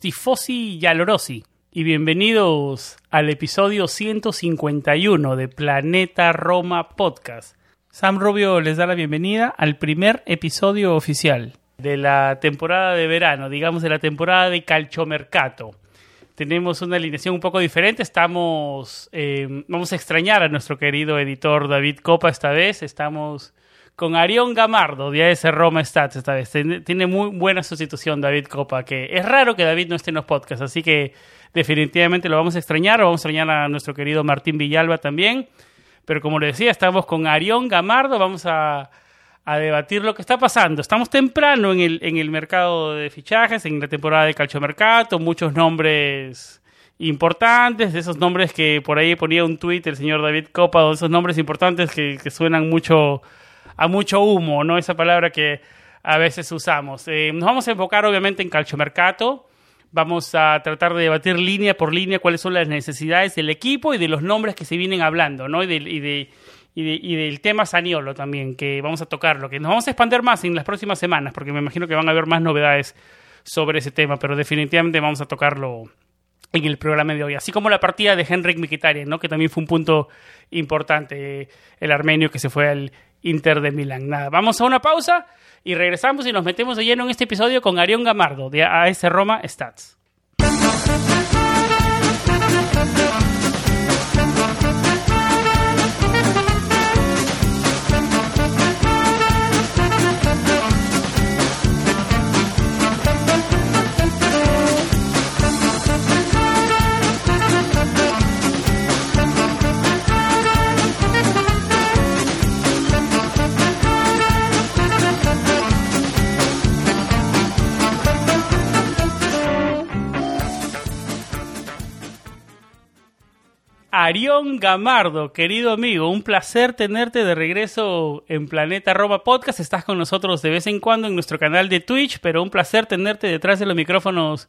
Tifosi y y bienvenidos al episodio 151 de Planeta Roma Podcast. Sam Rubio les da la bienvenida al primer episodio oficial de la temporada de verano, digamos de la temporada de calchomercato. Tenemos una alineación un poco diferente, estamos, eh, vamos a extrañar a nuestro querido editor David Copa esta vez, estamos con Arión Gamardo de AS Roma Stats esta vez. Tiene muy buena sustitución David Copa, que es raro que David no esté en los podcasts, así que definitivamente lo vamos a extrañar, vamos a extrañar a nuestro querido Martín Villalba también. Pero como le decía, estamos con Arión Gamardo, vamos a, debatir lo que está pasando. Estamos temprano en el, en el mercado de fichajes, en la temporada de calchomercato, muchos nombres importantes, de esos nombres que por ahí ponía un tweet el señor David Copa, de esos nombres importantes que, que suenan mucho a mucho humo, ¿no? Esa palabra que a veces usamos. Eh, nos vamos a enfocar obviamente en calchomercato. Vamos a tratar de debatir línea por línea cuáles son las necesidades del equipo y de los nombres que se vienen hablando, ¿no? Y, de, y, del tema Saniolo también, que vamos a tocarlo, que nos vamos a expandir más en las próximas semanas, porque me imagino que van a haber más novedades sobre ese tema, pero definitivamente vamos a tocarlo en el programa de hoy, así como la partida de Henrik Mkhitaryan, ¿no? que también fue un punto importante, el armenio que se fue al Inter de Milán. Nada, vamos a una pausa y regresamos y nos metemos de lleno en este episodio con Arión Gamardo de AS Roma Stats. Arión Gamardo, querido amigo, un placer tenerte de regreso en Planeta Roma Podcast. Estás con nosotros de vez en cuando en nuestro canal de Twitch, pero un placer tenerte detrás de los micrófonos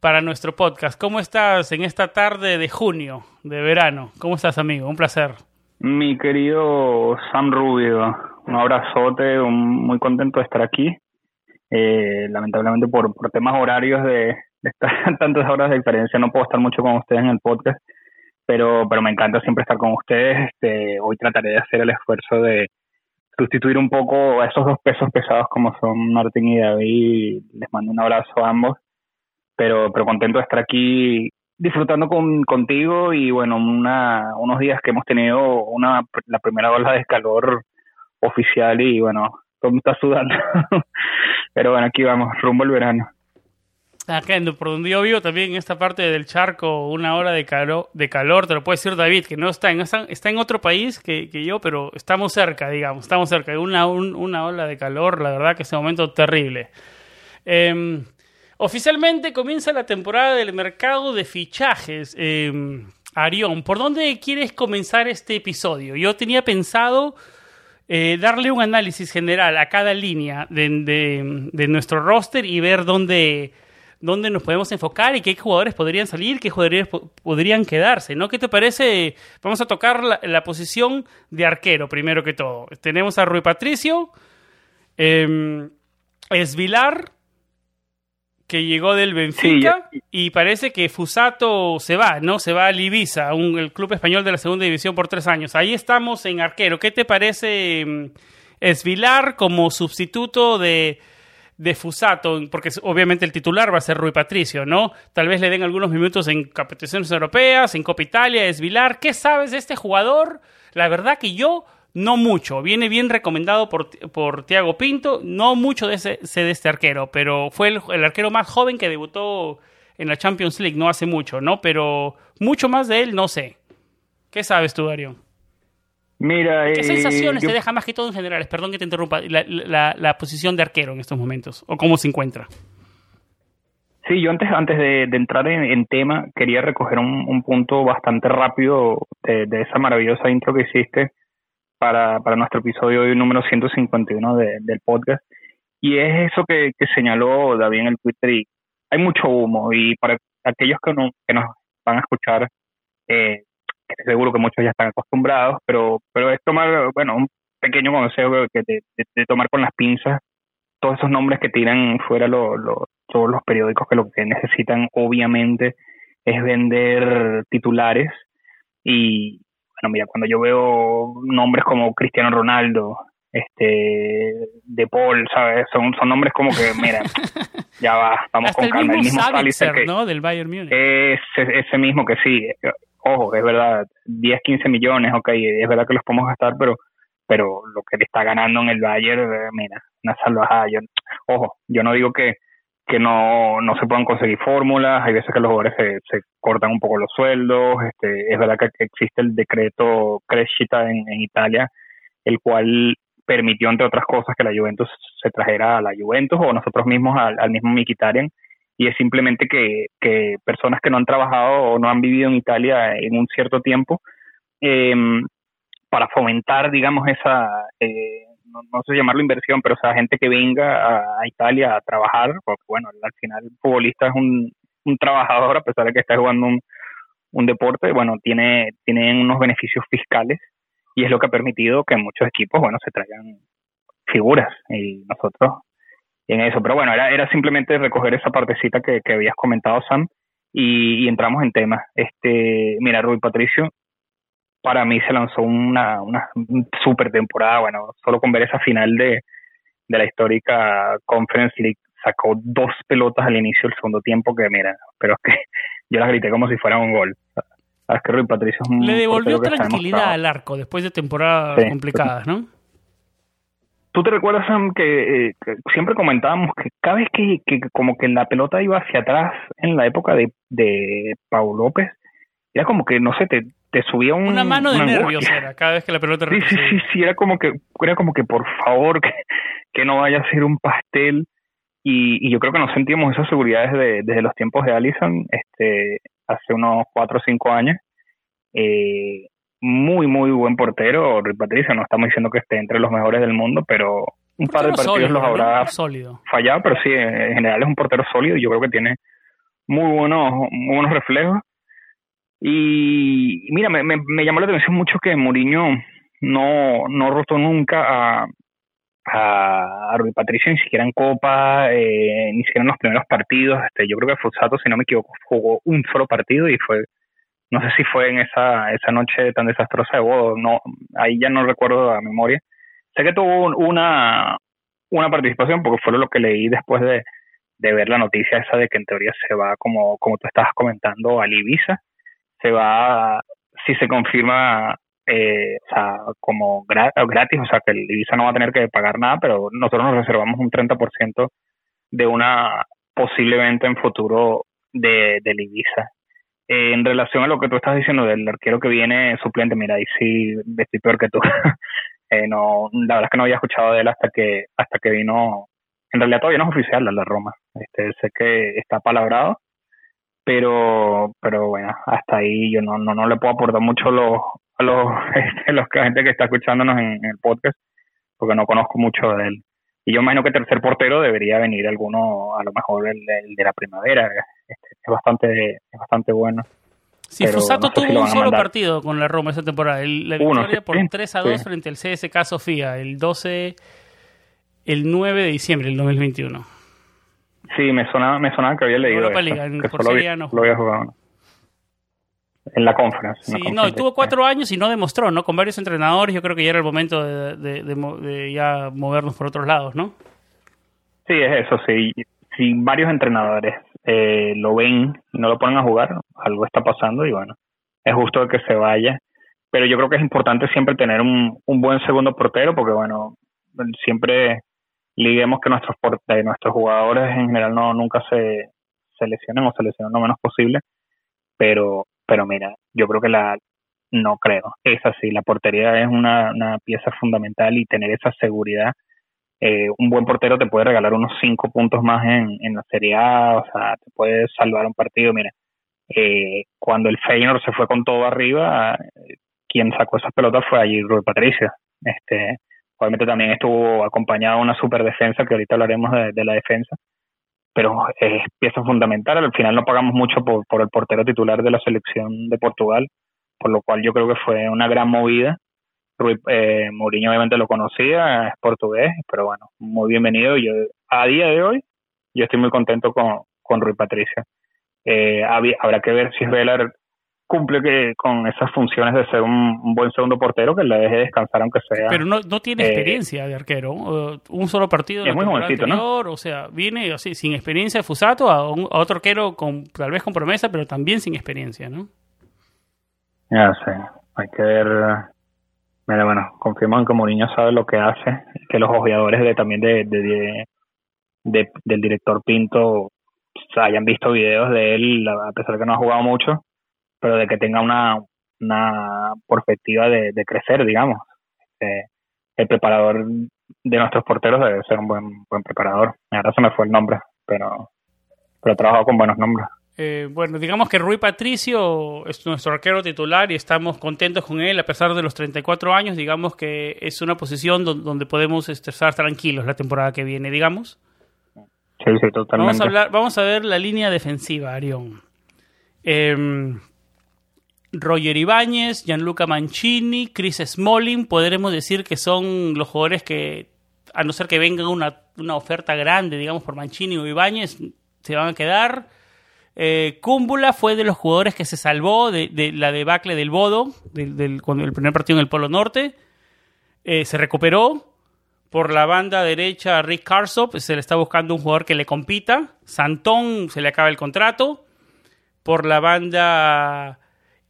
para nuestro podcast. ¿Cómo estás en esta tarde de junio, de verano? ¿Cómo estás, amigo? Un placer. Mi querido Sam Rubio, un abrazote, muy contento de estar aquí. Eh, lamentablemente por, temas horarios de, de estar tantas horas de diferencia no puedo estar mucho con ustedes en el podcast pero, pero me encanta siempre estar con ustedes. Este, hoy trataré de hacer el esfuerzo de sustituir un poco a esos dos pesos pesados como son Martín y David. Les mando un abrazo a ambos, pero, pero contento de estar aquí disfrutando con, contigo y bueno, una, unos días que hemos tenido una, la primera ola de calor oficial y bueno, todo me está sudando. pero bueno, aquí vamos, rumbo al verano. Acá por donde yo vivo también en esta parte del charco, una hora de, calor, de calor, te lo puede decir David, que no está en, está en otro país que, yo, pero estamos cerca, digamos, estamos cerca. Una, una ola de calor, la verdad que es un momento terrible. Em, oficialmente comienza la temporada del mercado de fichajes. Eh, Arión, ¿por dónde quieres comenzar este episodio? Yo tenía pensado... Eh, darle un análisis general a cada línea de, de, nuestro roster y ver dónde, dónde nos podemos enfocar y qué jugadores podrían salir, qué jugadores podrían quedarse, ¿no? ¿Qué te parece? Vamos a tocar la, posición de arquero, primero que todo. Tenemos a Rui Patricio, eh, Esvilar, que llegó del Benfica, y parece que Fusato se va, ¿no? Se va a Ibiza, el club español de la segunda división por tres años. Ahí estamos en arquero. ¿Qué te parece em, Esvilar como sustituto de de Fusato, porque obviamente el titular va a ser Rui Patricio, ¿no? Tal vez le den algunos minutos en competiciones europeas, en Copa Italia, es Vilar. ¿Qué sabes de este jugador? La verdad que yo no mucho. Viene bien recomendado por, por Tiago Pinto. No mucho de ese, de este arquero, pero fue el, arquero más joven que debutó en la Champions League no hace mucho, ¿no? Pero mucho más de él no sé. ¿Qué sabes tú, Darío? Mira, ¿Qué eh, sensaciones te deja más que todo en general? Perdón que te interrumpa, la, posición de arquero en estos momentos, o cómo se encuentra. Sí, yo antes, antes de, entrar en, tema, quería recoger un, punto bastante rápido de, esa maravillosa intro que hiciste para, para nuestro episodio número 151 del podcast. Y es eso que, señaló David en el Twitter. Y hay mucho humo. Y para aquellos que, no, que nos van a escuchar, eh, seguro que muchos ya están acostumbrados, pero, pero es tomar, bueno, un pequeño consejo que de, tomar con las pinzas todos esos nombres que tiran fuera lo, todos los periódicos que lo que necesitan obviamente es vender titulares. Y bueno mira cuando yo veo nombres como Cristiano Ronaldo este de Paul sabes son son nombres como que mira ya va vamos con calma el mismo, el ¿no? del Bayern Múnich ese, ese mismo que sí ojo, es verdad, 10, 15 millones, ok, es verdad que los podemos gastar, pero pero lo que le está ganando en el Bayern, eh, mira, una salvajada. Yo, ojo, yo no digo que, que no, no se puedan conseguir fórmulas, hay veces que los jugadores se, se cortan un poco los sueldos, este, es verdad que existe el decreto Crescita en, en Italia, el cual permitió, entre otras cosas, que la Juventus se trajera a la Juventus o nosotros mismos al, mismo Mikitarian y es simplemente que, que, personas que no han trabajado o no han vivido en Italia en un cierto tiempo, eh, para fomentar, digamos, esa, eh, no, sé llamarlo inversión, pero o sea, gente que venga a, Italia a trabajar, porque bueno, al final el futbolista es un, un trabajador, a pesar de que está jugando un, un deporte, bueno, tiene, tienen unos beneficios fiscales y es lo que ha permitido que muchos equipos, bueno, se traigan figuras y nosotros en eso. Pero bueno, era, era simplemente recoger esa partecita que, que habías comentado, Sam, y, entramos en tema. Este, mira, Rui Patricio, para mí se lanzó una, una super temporada. Bueno, solo con ver esa final de, de la histórica Conference League, sacó dos pelotas al inicio del segundo tiempo que, mira, pero es que yo las grité como si fuera un gol. Rui Patricio es un Le devolvió tranquilidad al arco después de temporadas complicadas, ¿no? ¿Tú te recuerdas, Sam, que, eh, siempre comentábamos que cada vez que, que, como que la pelota iba hacia atrás en la época de, de Pau López, era como que, no sé, te, te subía un, una mano de nervios era cada vez que la pelota sí, sí, sí, sí, era como que, era como que por favor que, que no vaya a ser un pastel. Y, y yo creo que nos sentíamos esas seguridades de, desde los tiempos de Allison, este, hace unos cuatro o cinco años. Eh, muy, muy buen portero, Rui Patricio. No estamos diciendo que esté entre los mejores del mundo, pero un par de partidos los habrá fallado. Pero sí, en general es un portero sólido y yo creo que tiene muy buenos, muy buenos reflejos. Y mira, me, me, llamó la atención mucho que Mourinho no, no rotó nunca a, a, Rui Patricio, ni siquiera en Copa, eh, ni siquiera en los primeros partidos. Este, yo creo que Fusato, si no me equivoco, jugó un solo partido y fue no sé si fue en esa, esa noche tan desastrosa de Bodo, no, ahí ya no recuerdo a memoria. Sé que tuvo una, una participación porque fue lo que leí después de, de ver la noticia esa de que en teoría se va, como, como tú estabas comentando, al Ibiza. Se va, si se confirma, eh, o sea, como gratis, o sea, que el Ibiza no va a tener que pagar nada, pero nosotros nos reservamos un 30% de una posible venta en futuro de, del Ibiza en relación a lo que tú estás diciendo del arquero que viene suplente, mira, ahí sí estoy peor que tú. eh, no, la verdad es que no había escuchado de él hasta que hasta que vino. En realidad todavía no es oficial la Roma. Este, sé que está palabrado, pero pero bueno, hasta ahí yo no no, no le puedo aportar mucho los a los, este, los la gente que está escuchándonos en, el podcast, porque no conozco mucho de él. Y yo imagino que tercer portero debería venir alguno, a lo mejor el, de la primavera. Este, es bastante es bastante bueno. Sí, Fusato tuvo un solo partido con la Roma esa temporada. la victoria por 3 a 2 frente al CSK Sofía, el 12, el 9 de diciembre del 2021. Sí, me sonaba, me sonaba que había leído. Europa Liga, en no. Lo había jugado. En la conferencia. Sí, no, tuvo cuatro años y no demostró, ¿no? Con varios entrenadores, yo creo que ya era el momento de, de, ya movernos por otros lados, ¿no? Sí, es eso, sí. Si varios entrenadores eh, lo ven y no lo ponen a jugar, algo está pasando y bueno, es justo que se vaya. Pero yo creo que es importante siempre tener un, un buen segundo portero porque bueno, siempre liguemos que nuestros eh, nuestros jugadores en general no nunca se, se lesionen o se lesionen lo menos posible, pero pero mira, yo creo que la no creo, es así, la portería es una, una pieza fundamental y tener esa seguridad eh, un buen portero te puede regalar unos cinco puntos más en, en la Serie A, o sea, te puede salvar un partido. Mira, eh, cuando el Feyenoord se fue con todo arriba, quien sacó esas pelotas fue allí Rui Patricio. Este, obviamente también estuvo acompañado de una super defensa, que ahorita hablaremos de, la defensa, pero es pieza fundamental. Al final no pagamos mucho por, por el portero titular de la selección de Portugal, por lo cual yo creo que fue una gran movida eh, Mourinho obviamente lo conocía, es portugués, pero bueno, muy bienvenido. Yo a día de hoy yo estoy muy contento con, con Rui Patricio. Eh, habrá que ver si Velar cumple que, con esas funciones de ser un, buen segundo portero que le deje descansar aunque sea. Pero no, no tiene eh, experiencia de arquero. un solo partido. Es muy jovencito, ¿no? O sea, viene así, sin experiencia de Fusato a, otro arquero con, tal vez con promesa, pero también sin experiencia, ¿no? Ya sé. Hay que ver Mira, bueno, confirman que Mourinho sabe lo que hace, que los ojeadores de, también de, de, del director Pinto hayan visto videos de él, a pesar de que no ha jugado mucho, pero de que tenga una, una perspectiva de, crecer, digamos. Eh, el preparador de nuestros porteros debe ser un buen, buen preparador. Ahora se me fue el nombre, pero, pero trabajado con buenos nombres. Eh, bueno, digamos que Rui Patricio es nuestro arquero titular y estamos contentos con él a pesar de los 34 años. Digamos que es una posición donde, podemos estar tranquilos la temporada que viene, digamos. Sí, sí, totalmente. Vamos a, hablar, vamos a ver la línea defensiva, Arión. Em, Roger Ibáñez, Gianluca Mancini, Chris Smalling, podremos decir que son los jugadores que, a no ser que venga una, una oferta grande, digamos, por Mancini o Ibáñez, se van a quedar. Eh, Cúmbula fue de los jugadores que se salvó de, la debacle del Bodo, del, cuando el primer partido en el Polo Norte. Eh, se recuperó. Por la banda derecha, Rick Karsop se le está buscando un jugador que le compita. Santón se le acaba el contrato. Por la banda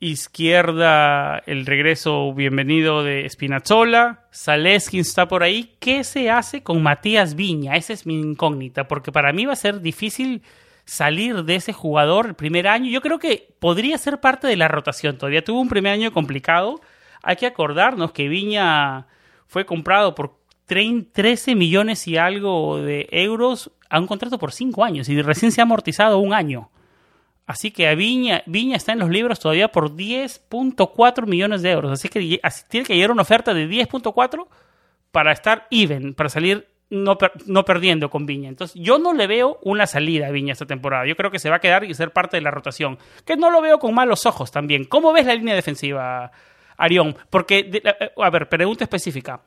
izquierda, el regreso bienvenido de Spinazzola. Zaleski está por ahí. ¿Qué se hace con Matías Viña? Esa es mi incógnita, porque para mí va a ser difícil salir de ese jugador el primer año. Yo creo que podría ser parte de la rotación. Todavía tuvo un primer año complicado. Hay que acordarnos que Viña fue comprado por 13 millones y algo de euros a un contrato por 5 años y recién se ha amortizado un año. Así que a Viña, Viña está en los libros todavía por 10.4 millones de euros. Así que tiene que llegar una oferta de 10.4 para estar even, para salir no, no perdiendo con Viña. Entonces, yo no le veo una salida a Viña esta temporada. Yo creo que se va a quedar y ser parte de la rotación. Que no lo veo con malos ojos también. ¿Cómo ves la línea defensiva, Arión? Porque, eh, a ver, pregunta específica.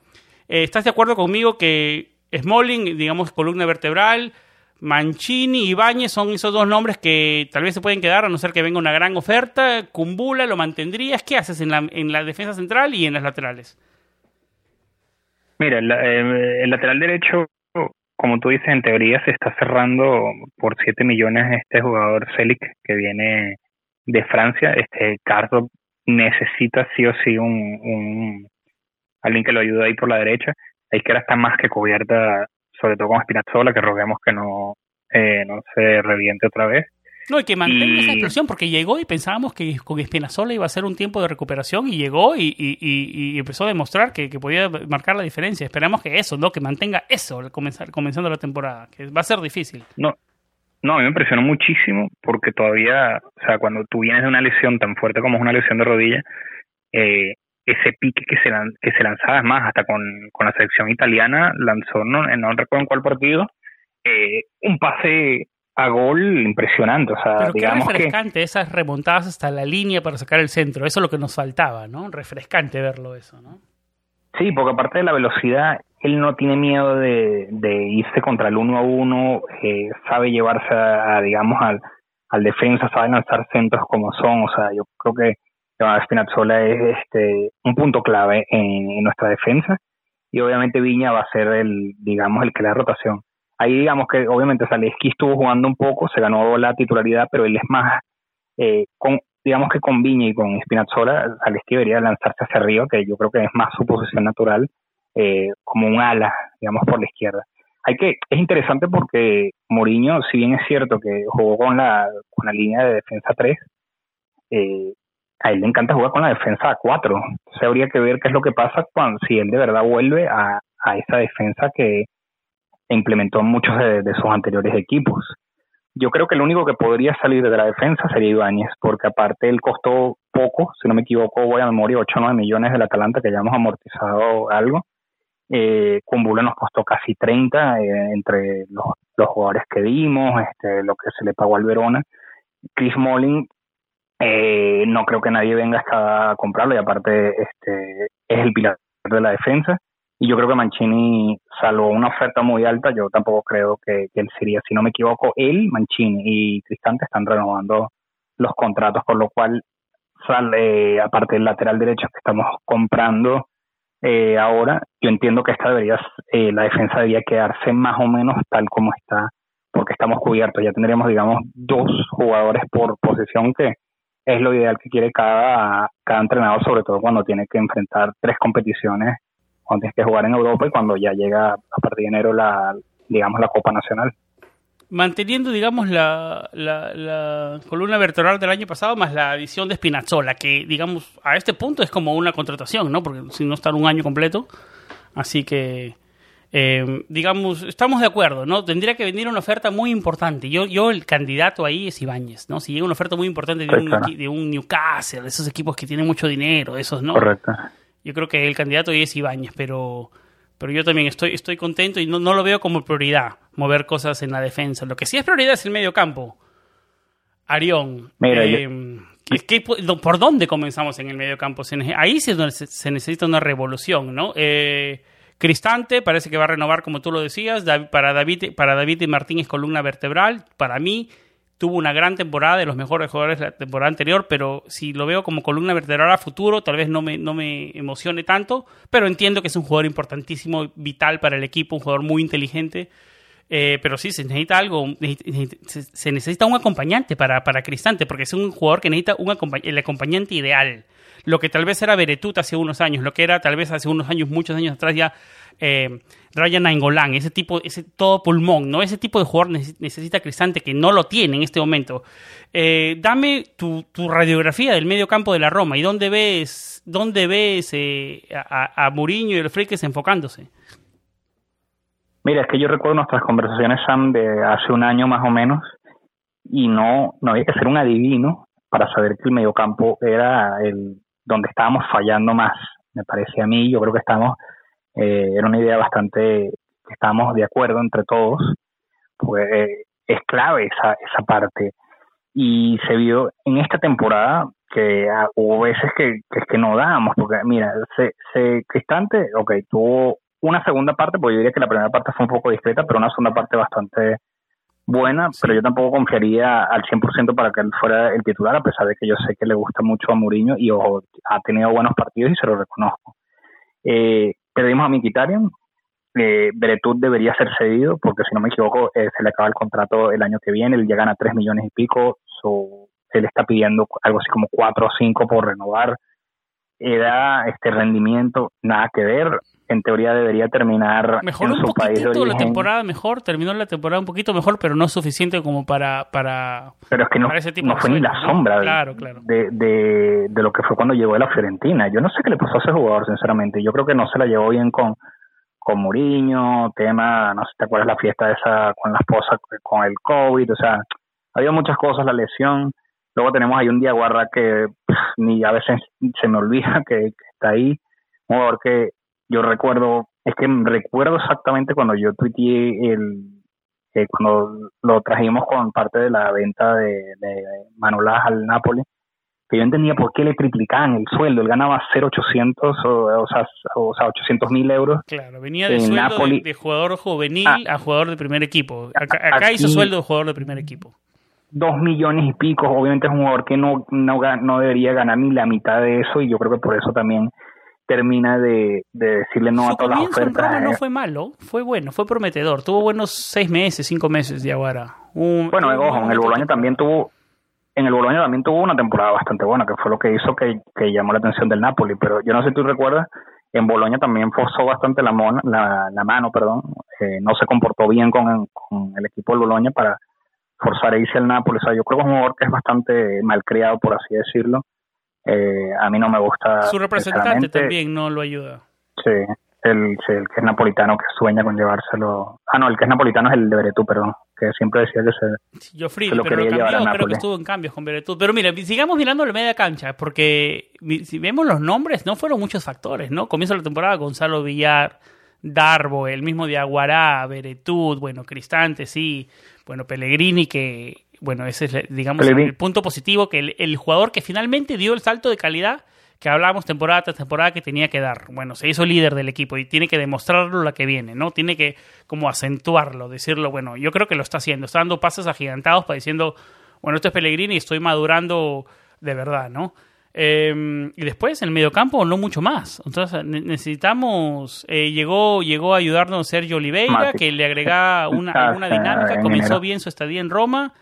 Eh, ¿Estás de acuerdo conmigo que Smalling, digamos, columna vertebral, Mancini y Ibáñez son esos dos nombres que tal vez se pueden quedar a no ser que venga una gran oferta? Cumbula, ¿lo mantendrías? ¿Qué haces en la, en la defensa central y en las laterales? Mira, el, eh, el, lateral derecho, como tú dices, en teoría se está cerrando por 7 millones este jugador Celic que viene de Francia. Este Cardo necesita sí o sí un, alguien que lo ayude ahí por la derecha. La izquierda está más que cubierta, sobre todo con Spinazzola, que roguemos que no, eh, no se reviente otra vez. No, y que mantenga esa explosión, porque llegó y pensábamos que con Espinazola iba a ser un tiempo de recuperación y llegó y, y, empezó a demostrar que, podía marcar la diferencia. Esperamos que eso, ¿no? Que mantenga eso al comenzar, comenzando la temporada, que va a ser difícil. No, no, a mí me impresionó muchísimo porque todavía, o sea, cuando tú vienes de una lesión tan fuerte como es una lesión de rodilla, eh, ese pique que se, que se lanzaba, es más, hasta con, con la selección italiana, lanzó, no, no recuerdo en cuál partido, eh, un pase a gol impresionante. O sea, Pero digamos qué refrescante esas remontadas hasta la línea para sacar el centro. Eso es lo que nos faltaba, ¿no? Refrescante verlo eso, ¿no? Sí, porque aparte de la velocidad, él no tiene miedo de, irse contra el uno a uno, eh, sabe llevarse a, digamos, al, al defensa, sabe lanzar centros como son. O sea, yo creo que Spinazzola es este un punto clave en, nuestra defensa y obviamente Viña va a ser el, digamos, el que le da rotación ahí digamos que obviamente Zaleski estuvo jugando un poco, se ganó la titularidad, pero él es más, eh, digamos que con Viña y con Spinazzola, Zaleski debería lanzarse hacia arriba, que yo creo que es más su posición natural, eh, como un ala, digamos, por la izquierda. Hay que, es interesante porque Mourinho, si bien es cierto que jugó con la, con la línea de defensa 3, eh, a él le encanta jugar con la defensa a 4. Entonces habría que ver qué es lo que pasa cuando si él de verdad vuelve a, a esa defensa que implementó en muchos de, sus anteriores equipos. Yo creo que el único que podría salir de la defensa sería Ibáñez, porque aparte él costó poco, si no me equivoco, voy a memoria, 8 o 9 millones del Atalanta, que ya hemos amortizado algo. Eh, Kumbula nos costó casi 30 eh, entre los, los, jugadores que dimos, este, lo que se le pagó al Verona. Chris Molin eh, no creo que nadie venga hasta a comprarlo y aparte este es el pilar de la defensa. Y yo creo que Mancini salvo una oferta muy alta. Yo tampoco creo que, él sería si no me equivoco él Mancini y Cristante están renovando los contratos por lo cual sale aparte del lateral derecho que estamos comprando eh, ahora yo entiendo que esta debería eh, la defensa debería quedarse más o menos tal como está porque estamos cubiertos. Ya tendríamos digamos dos jugadores por posición que es lo ideal que quiere cada, cada entrenador, sobre todo cuando tiene que enfrentar tres competiciones, cuando tienes que jugar en Europa y cuando ya llega a partir de enero la, digamos, la Copa Nacional. Manteniendo, digamos, la, columna vertebral del año pasado más la adición de Spinazzola, que, digamos, a este punto es como una contratación, ¿no? Porque si no está un año completo. Así que eh, digamos, estamos de acuerdo, ¿no? Tendría que venir una oferta muy importante. Yo, yo el candidato ahí es Ibáñez, ¿no? Si llega una oferta muy importante de un, de un, Newcastle, de esos equipos que tienen mucho dinero, esos, ¿no? Correcto. Yo creo que el candidato ahí es Ibáñez, pero, pero yo también estoy, estoy contento y no, no lo veo como prioridad, mover cosas en la defensa. Lo que sí es prioridad es el medio campo. Arión. Eh, ¿Por dónde comenzamos en el medio campo? Ahí sí es donde se necesita una revolución, ¿no? Eh, Cristante parece que va a renovar, como tú lo decías. Para David, para David y Martín es columna vertebral. Para mí, tuvo una gran temporada, de los mejores jugadores de la temporada anterior, pero si lo veo como columna vertebral a futuro, tal vez no me, no me emocione tanto, pero entiendo que es un jugador importantísimo, vital para el equipo, un jugador muy inteligente. Eh, pero sí, se necesita algo, se necesita un acompañante para, para Cristante, porque es un jugador que necesita un el acompañante ideal lo que tal vez era Beretut hace unos años, lo que era tal vez hace unos años, muchos años atrás ya eh, Ryan Nainggolan, ese tipo, ese todo pulmón, ¿no? Ese tipo de jugador necesita Cristante que no lo tiene en este momento. Eh, dame tu, radiografía del medio campo de la Roma y dónde ves, dónde ves eh, a, a Mourinho y el Freques enfocándose. Mira, es que yo recuerdo nuestras conversaciones, Sam, de hace un año más o menos, y no, no había que ser un adivino para saber que el mediocampo era el, donde estábamos fallando más, me parece a mí. Yo creo que estamos, eh, era una idea bastante, que estamos de acuerdo entre todos, pues es clave esa, esa parte. Y se vio en esta temporada que ah, hubo veces que, que, que no dábamos, porque mira, se, se, Cristante, ok, tuvo una segunda parte, porque yo diría que la primera parte fue un poco discreta, pero una segunda parte bastante buena, pero yo tampoco confiaría al 100% para que él fuera el titular, a pesar de que yo sé que le gusta mucho a Mourinho y ha tenido buenos partidos y se lo reconozco. Eh, perdimos a Mikitarian, eh, Beretut debería ser cedido, porque si no me equivoco, eh, se le acaba el contrato el año que viene, él ya gana 3 millones y pico, so, él está pidiendo algo así como 4 o 5 por renovar. Era este rendimiento, nada que ver en teoría debería terminar mejor en su país de la temporada mejor, terminó la temporada un poquito mejor, pero no suficiente como para para Pero es que no, no fue ni la sombra De, de, de, lo que fue cuando llegó a la Fiorentina. Yo no sé qué le pasó a ese jugador, sinceramente. Yo creo que no se la llevó bien con con Mourinho, tema, no sé te acuerdas la fiesta esa con la esposa con el COVID, o sea, había muchas cosas, la lesión. Luego tenemos ahí un Diaguarra que ni a veces se me olvida que, que está ahí, un jugador que yo recuerdo, es que recuerdo exactamente cuando yo tuiteé el, eh, cuando lo trajimos con parte de la venta de, de Manolás al Napoli, que yo entendía por qué le triplicaban el sueldo. Él ganaba 0,800 o, o, sea, o sea 800 mil euros. Claro, venía de sueldo de, jugador juvenil ah. a jugador de primer equipo. Acá, hizo sueldo de jugador de primer equipo. Dos millones y pico, obviamente es un jugador que no, no, no debería ganar ni la mitad de eso y yo creo que por eso también termina de, decirle no a todas las ofertas. no fue malo, fue bueno, fue prometedor. Tuvo buenos seis meses, cinco meses de Aguara. bueno, ojo, en el Boloña también tuvo en el Boloña también tuvo una temporada bastante buena, que fue lo que hizo que, llamó la atención del Napoli. Pero yo no sé si tú recuerdas, en Boloña también forzó bastante la, la, mano, perdón. Eh, no se comportó bien con, con el equipo del Boloña para forzar a irse al Napoli. O sea, yo creo que es un jugador que es bastante malcriado, por así decirlo. Eh, a mí no me gusta. Su representante también no lo ayuda. Sí, el, el, que es napolitano que sueña con llevárselo. Ah, no, el que es napolitano es el de Beretú, perdón, que siempre decía que se, Yo lo pero quería llevar a creo que estuvo en cambios con Beretú. Pero mira, sigamos mirando la media cancha, porque si vemos los nombres, no fueron muchos factores, ¿no? Comienza la temporada Gonzalo Villar, Darbo, el mismo de Aguará, Beretú, bueno, Cristante, sí, bueno, Pellegrini, que bueno, ese es, digamos, el punto positivo, que el, jugador que finalmente dio el salto de calidad que hablábamos temporada tras temporada que tenía que dar. Bueno, se hizo líder del equipo y tiene que demostrarlo la que viene, ¿no? Tiene que como acentuarlo, decirlo, bueno, yo creo que lo está haciendo, está dando pasos agigantados para diciendo, bueno, esto es Pellegrini y estoy madurando de verdad, ¿no? Em, y después en el mediocampo no mucho más. Entonces necesitamos, eh, llegó, llegó a ayudarnos Sergio Oliveira, que le agrega una, una dinámica, comenzó bien su estadía en Roma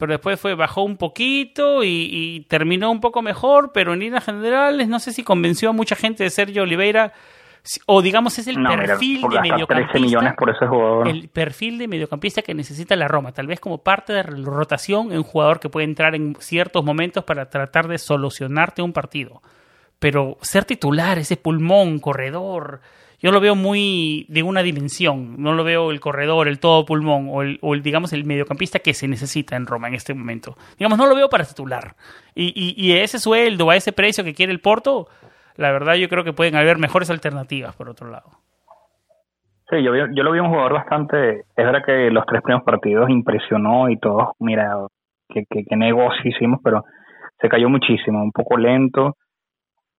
pero después fue bajó un poquito y, terminó un poco mejor, pero en líneas generales no sé si convenció a mucha gente de Sergio Oliveira o digamos es el perfil de mediocampista por ese jugador. el perfil de mediocampista que necesita la Roma tal vez como parte de la rotación un jugador que puede entrar en ciertos momentos para tratar de solucionarte un partido pero ser titular ese pulmón corredor yo lo veo muy de una dimensión, no lo veo el corredor, el todo pulmón o el, o el digamos el mediocampista que se necesita en Roma en este momento. Digamos, no lo veo para titular. Y, y, y ese sueldo, a ese precio que quiere el Porto, la verdad yo creo que pueden haber mejores alternativas por otro lado. Sí, yo, yo lo vi un jugador bastante, es verdad que los tres primeros partidos impresionó y todos, mira, qué, qué negocio hicimos, pero se cayó muchísimo, un poco lento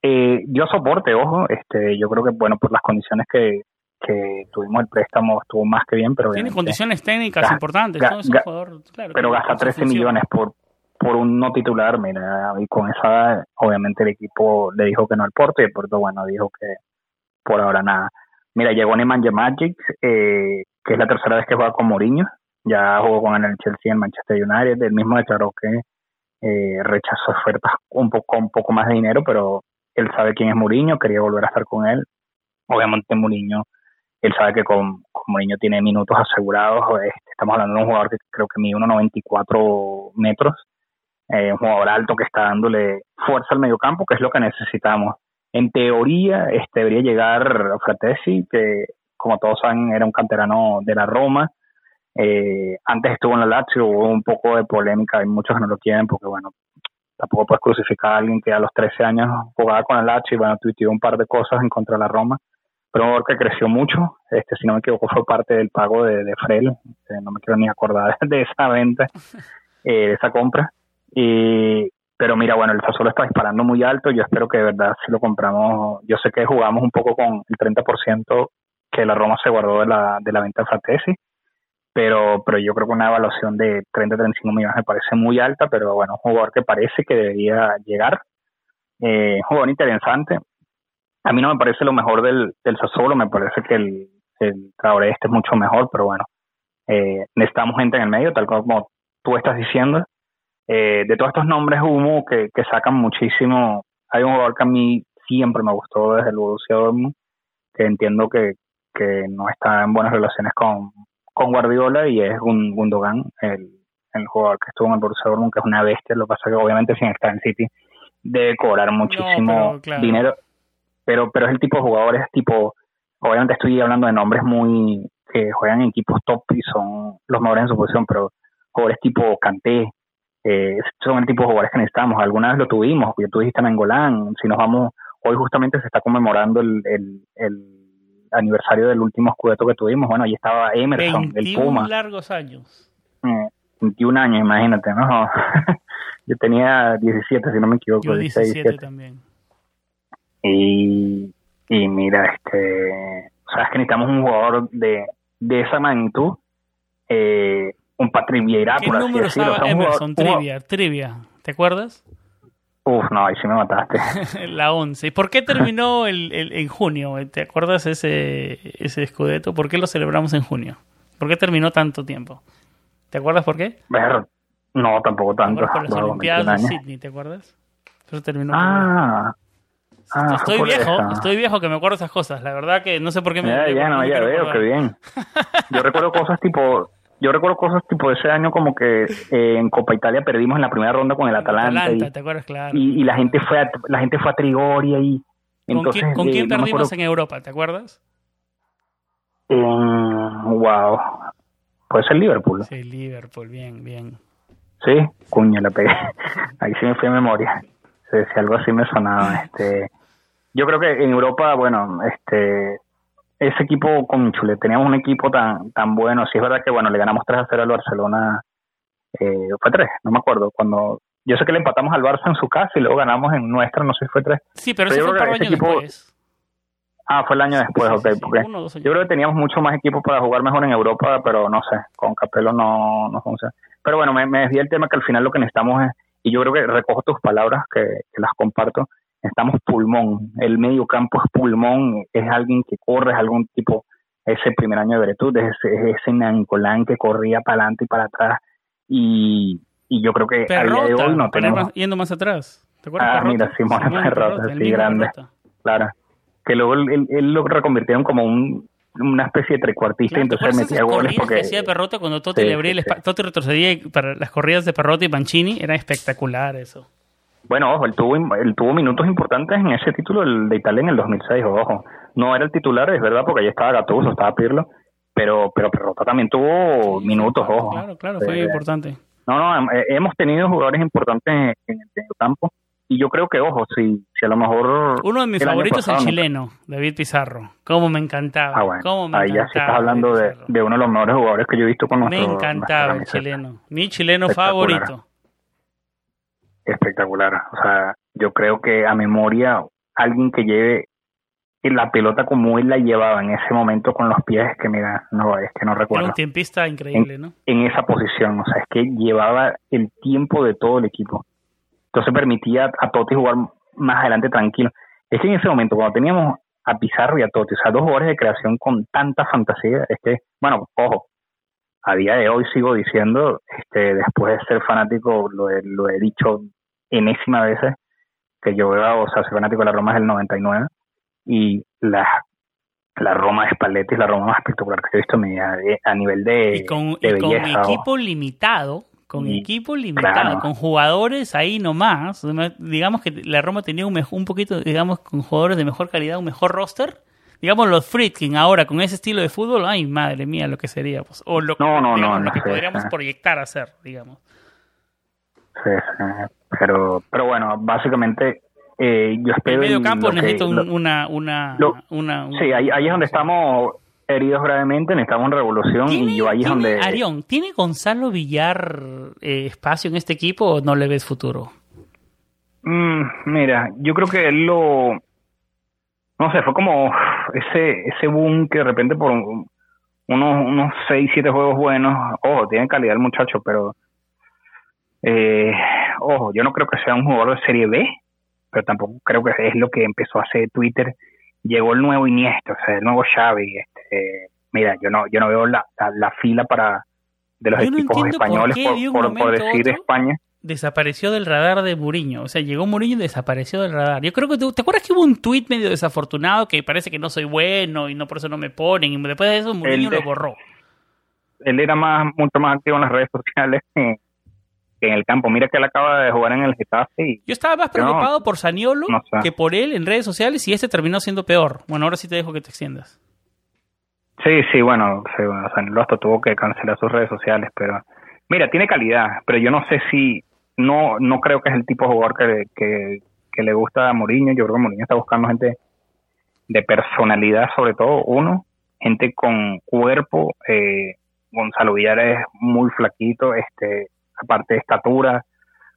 eh, dio soporte, ojo, este, yo creo que, bueno, por las condiciones que, que tuvimos el préstamo estuvo más que bien, pero... Tiene condiciones técnicas importantes, pero gasta 13 millones por por un no titular, mira, y con esa, obviamente el equipo le dijo que no al Porto y el Porto, bueno, dijo que por ahora nada. Mira, llegó Nemanja Magic, eh, que es la tercera vez que juega con Mourinho, ya jugó con el Chelsea en Manchester United, él mismo declaró que eh, rechazó ofertas un poco, un poco más de dinero, pero él sabe quién es Mourinho, quería volver a estar con él. Obviamente Mourinho, él sabe que con, con Mourinho tiene minutos asegurados. Estamos hablando de un jugador que creo que mide 1,94 metros, eh, un jugador alto que está dándole fuerza al mediocampo, que es lo que necesitamos. En teoría, este, debería llegar Fratesi, que como todos saben era un canterano de la Roma. Eh, antes estuvo en la Lazio, hubo un poco de polémica, hay muchos que no lo quieren porque, bueno, tampoco puedes crucificar a alguien que a los 13 años jugaba con el H y bueno, tuiteó un par de cosas en contra de la Roma, pero un jugador que creció mucho, este si no me equivoco fue parte del pago de, de Frel, este, no me quiero ni acordar de esa venta, eh, de esa compra, y pero mira, bueno, el Sassuolo está disparando muy alto, yo espero que de verdad si lo compramos, yo sé que jugamos un poco con el 30% que la Roma se guardó de la, de la venta de Fratesi, pero, pero yo creo que una evaluación de 30-35 millones me parece muy alta, pero bueno, un jugador que parece que debería llegar, eh, un jugador interesante. A mí no me parece lo mejor del, del Sassuolo, me parece que el, el este es mucho mejor, pero bueno, eh, necesitamos gente en el medio, tal como tú estás diciendo. Eh, de todos estos nombres humo que, que sacan muchísimo, hay un jugador que a mí siempre me gustó desde el Borussia Dortmund, que entiendo que, que no está en buenas relaciones con, con Guardiola y es un Gundogan, el, el jugador que estuvo en el Borussia Dortmund, que es una bestia, lo que pasa que obviamente sin estar en City debe cobrar muchísimo dinero, pero pero es el tipo de jugador, es tipo, obviamente estoy hablando de nombres muy que juegan en equipos top y son los mejores en su posición, pero jugadores tipo Kanté, eh, son el tipo de jugadores que necesitamos, alguna vez lo tuvimos, tú dijiste en Golán, si nos vamos, hoy justamente se está conmemorando el, el, el aniversario del último escudeto que tuvimos, bueno, ahí estaba Emerson, del Puma. largos años. 21 eh, años, imagínate, ¿no? Yo tenía 17, si no me equivoco. Yo 17, también. Y, y mira, este, o sea, es que necesitamos un jugador de, de esa magnitud, eh, un Patrick Vieira, por así decirlo. Emerson, trivia, trivia, ¿te acuerdas? Uf, no, ahí sí me mataste. la 11. ¿Y por qué terminó el, el, en junio? ¿Te acuerdas ese, ese escudeto? ¿Por qué lo celebramos en junio? ¿Por qué terminó tanto tiempo? ¿Te acuerdas por qué? Ver, no, tampoco tanto. Por las Olimpiadas de Sydney, ¿te acuerdas? Eso terminó. Ah. Ah, estoy viejo, estoy viejo que me acuerdo esas cosas. La verdad que no sé por qué me. Ya, ya, no, ya veo, qué bien. Yo recuerdo cosas tipo yo recuerdo cosas tipo ese año como que eh, en Copa Italia perdimos en la primera ronda con el Atalanta, Atalanta y, ¿te acuerdas? Claro. y, la gente fue a, la gente fue a Trigoria y entonces ¿Con quién, eh, perdimos en Europa? ¿Te acuerdas? wow puede ser Liverpool sí Liverpool bien bien sí cuño la pegué ahí sí me fui a memoria si algo así me sonaba este yo creo que en Europa bueno este ese equipo con Chule, teníamos un equipo tan tan bueno, sí es verdad que bueno, le ganamos 3 a 0 al Barcelona, eh, fue 3, no me acuerdo, cuando yo sé que le empatamos al Barça en su casa y luego ganamos en nuestra, no sé si fue 3. Sí, pero, eso fue un año equipo, después. Ah, fue el año después, ok, porque yo creo que teníamos mucho más equipos para jugar mejor en Europa, pero no sé, con Capello no, no funciona. Pero bueno, me, me desvié el tema que al final lo que necesitamos es, y yo creo que recojo tus palabras, que, que las comparto, estamos pulmón, el medio campo es pulmón, es alguien que corre, es algún tipo, ese primer año de Bretud, es ese, ese Nancolán que corría para adelante y para atrás, y, y yo creo que a día de hoy no tenemos... yendo más atrás, ¿te acuerdas? Ah, mira, Simón Perrota, sí, grande, claro, que luego él, él, lo reconvirtieron como un una especie de trecuartista y entonces metía goles porque que hacía Perrota cuando Totti le abría el Totti retrocedía para las corridas de Perrota y Mancini era espectacular eso bueno, ojo, él tuvo, él tuvo minutos importantes en ese título de Italia en el 2006, ojo. No era el titular, es verdad, porque ahí estaba Gattuso, estaba Pirlo, pero pero Perrota también tuvo minutos, ojo. Claro, claro, fue eh, importante. No, no, eh, hemos tenido jugadores importantes en, el campo y yo creo que, ojo, si, si a lo mejor... Uno de mis favoritos es el chileno, David Pizarro. Cómo me encantaba. Ah, bueno, ¿Cómo me ahí ya se está hablando de, de, uno de los mejores jugadores que yo he visto con nuestro Me encantaba el chileno. Mi chileno favorito espectacular. O sea, yo creo que a memoria, alguien que lleve la pelota como él la llevaba en ese momento con los pies, que mira, no, es que no recuerdo. Era un tiempista increíble, en, ¿no? En esa posición, o sea, es que llevaba el tiempo de todo el equipo. Entonces permitía a Totti jugar más adelante tranquilo. Es que en ese momento, cuando teníamos a Pizarro y a Totti, o sea, dos jugadores de creación con tanta fantasía, es que, bueno, ojo, a día de hoy sigo diciendo, este, después de ser fanático, lo he, lo he dicho enésima veces, que yo veo, o sea, soy fanático de la Roma es el 99, y la, la Roma de Spalletti es la Roma más espectacular que he visto a nivel de, y con, equipo limitado, con equipo limitado, con jugadores ahí nomás, digamos que la Roma tenía un, un poquito, digamos, con jugadores de mejor calidad, un mejor roster, digamos los Friedkin ahora con ese estilo de fútbol, ay madre mía lo que sería, pues, o lo, no, no, no, lo que podríamos proyectar a hacer, digamos. Sí, pero, pero bueno, básicamente eh, yo espero... El medio campo necesita una, una, una, Sí, ahí, ahí es donde estamos heridos gravemente, necesitamos una revolución y yo ahí es donde... Arión, ¿tiene Gonzalo Villar eh, espacio en este equipo o no le ves futuro? Mm, mira, yo creo que él lo... No sé, fue como ese, ese boom que de repente por unos, unos 6, 7 juegos buenos, ojo, tiene calidad el muchacho, pero eh, ojo, yo no creo que sea un jugador de Serie B, pero tampoco creo que es lo que empezó a hacer Twitter. Llegó el nuevo Iniesta, o sea, el nuevo Xavi. Este, mira, yo no, yo no veo la, la, fila para de los equipos españoles por, por, decir España desapareció del radar de Mourinho. O sea, llegó Mourinho y desapareció del radar. Yo creo que te, acuerdas que hubo un tuit medio desafortunado que parece que no soy bueno y no por eso no me ponen. Y después de eso Mourinho lo borró. Él era más mucho más activo en las redes sociales en el campo. Mira que él acaba de jugar en el Getafe. Yo estaba más preocupado por Saniolo que por él en redes sociales y este terminó siendo peor. Bueno, ahora sí te dejo que te extiendas. Sí, sí, bueno, sí, Saniolo hasta tuvo que cancelar sus redes sociales, pero mira, tiene calidad, pero yo no sé si, no no creo que es el tipo de jugador que, que, le gusta a Mourinho. Yo creo que Mourinho está buscando gente de personalidad, sobre todo uno, gente con cuerpo. Eh, Gonzalo Villar es muy flaquito, este aparte de estatura.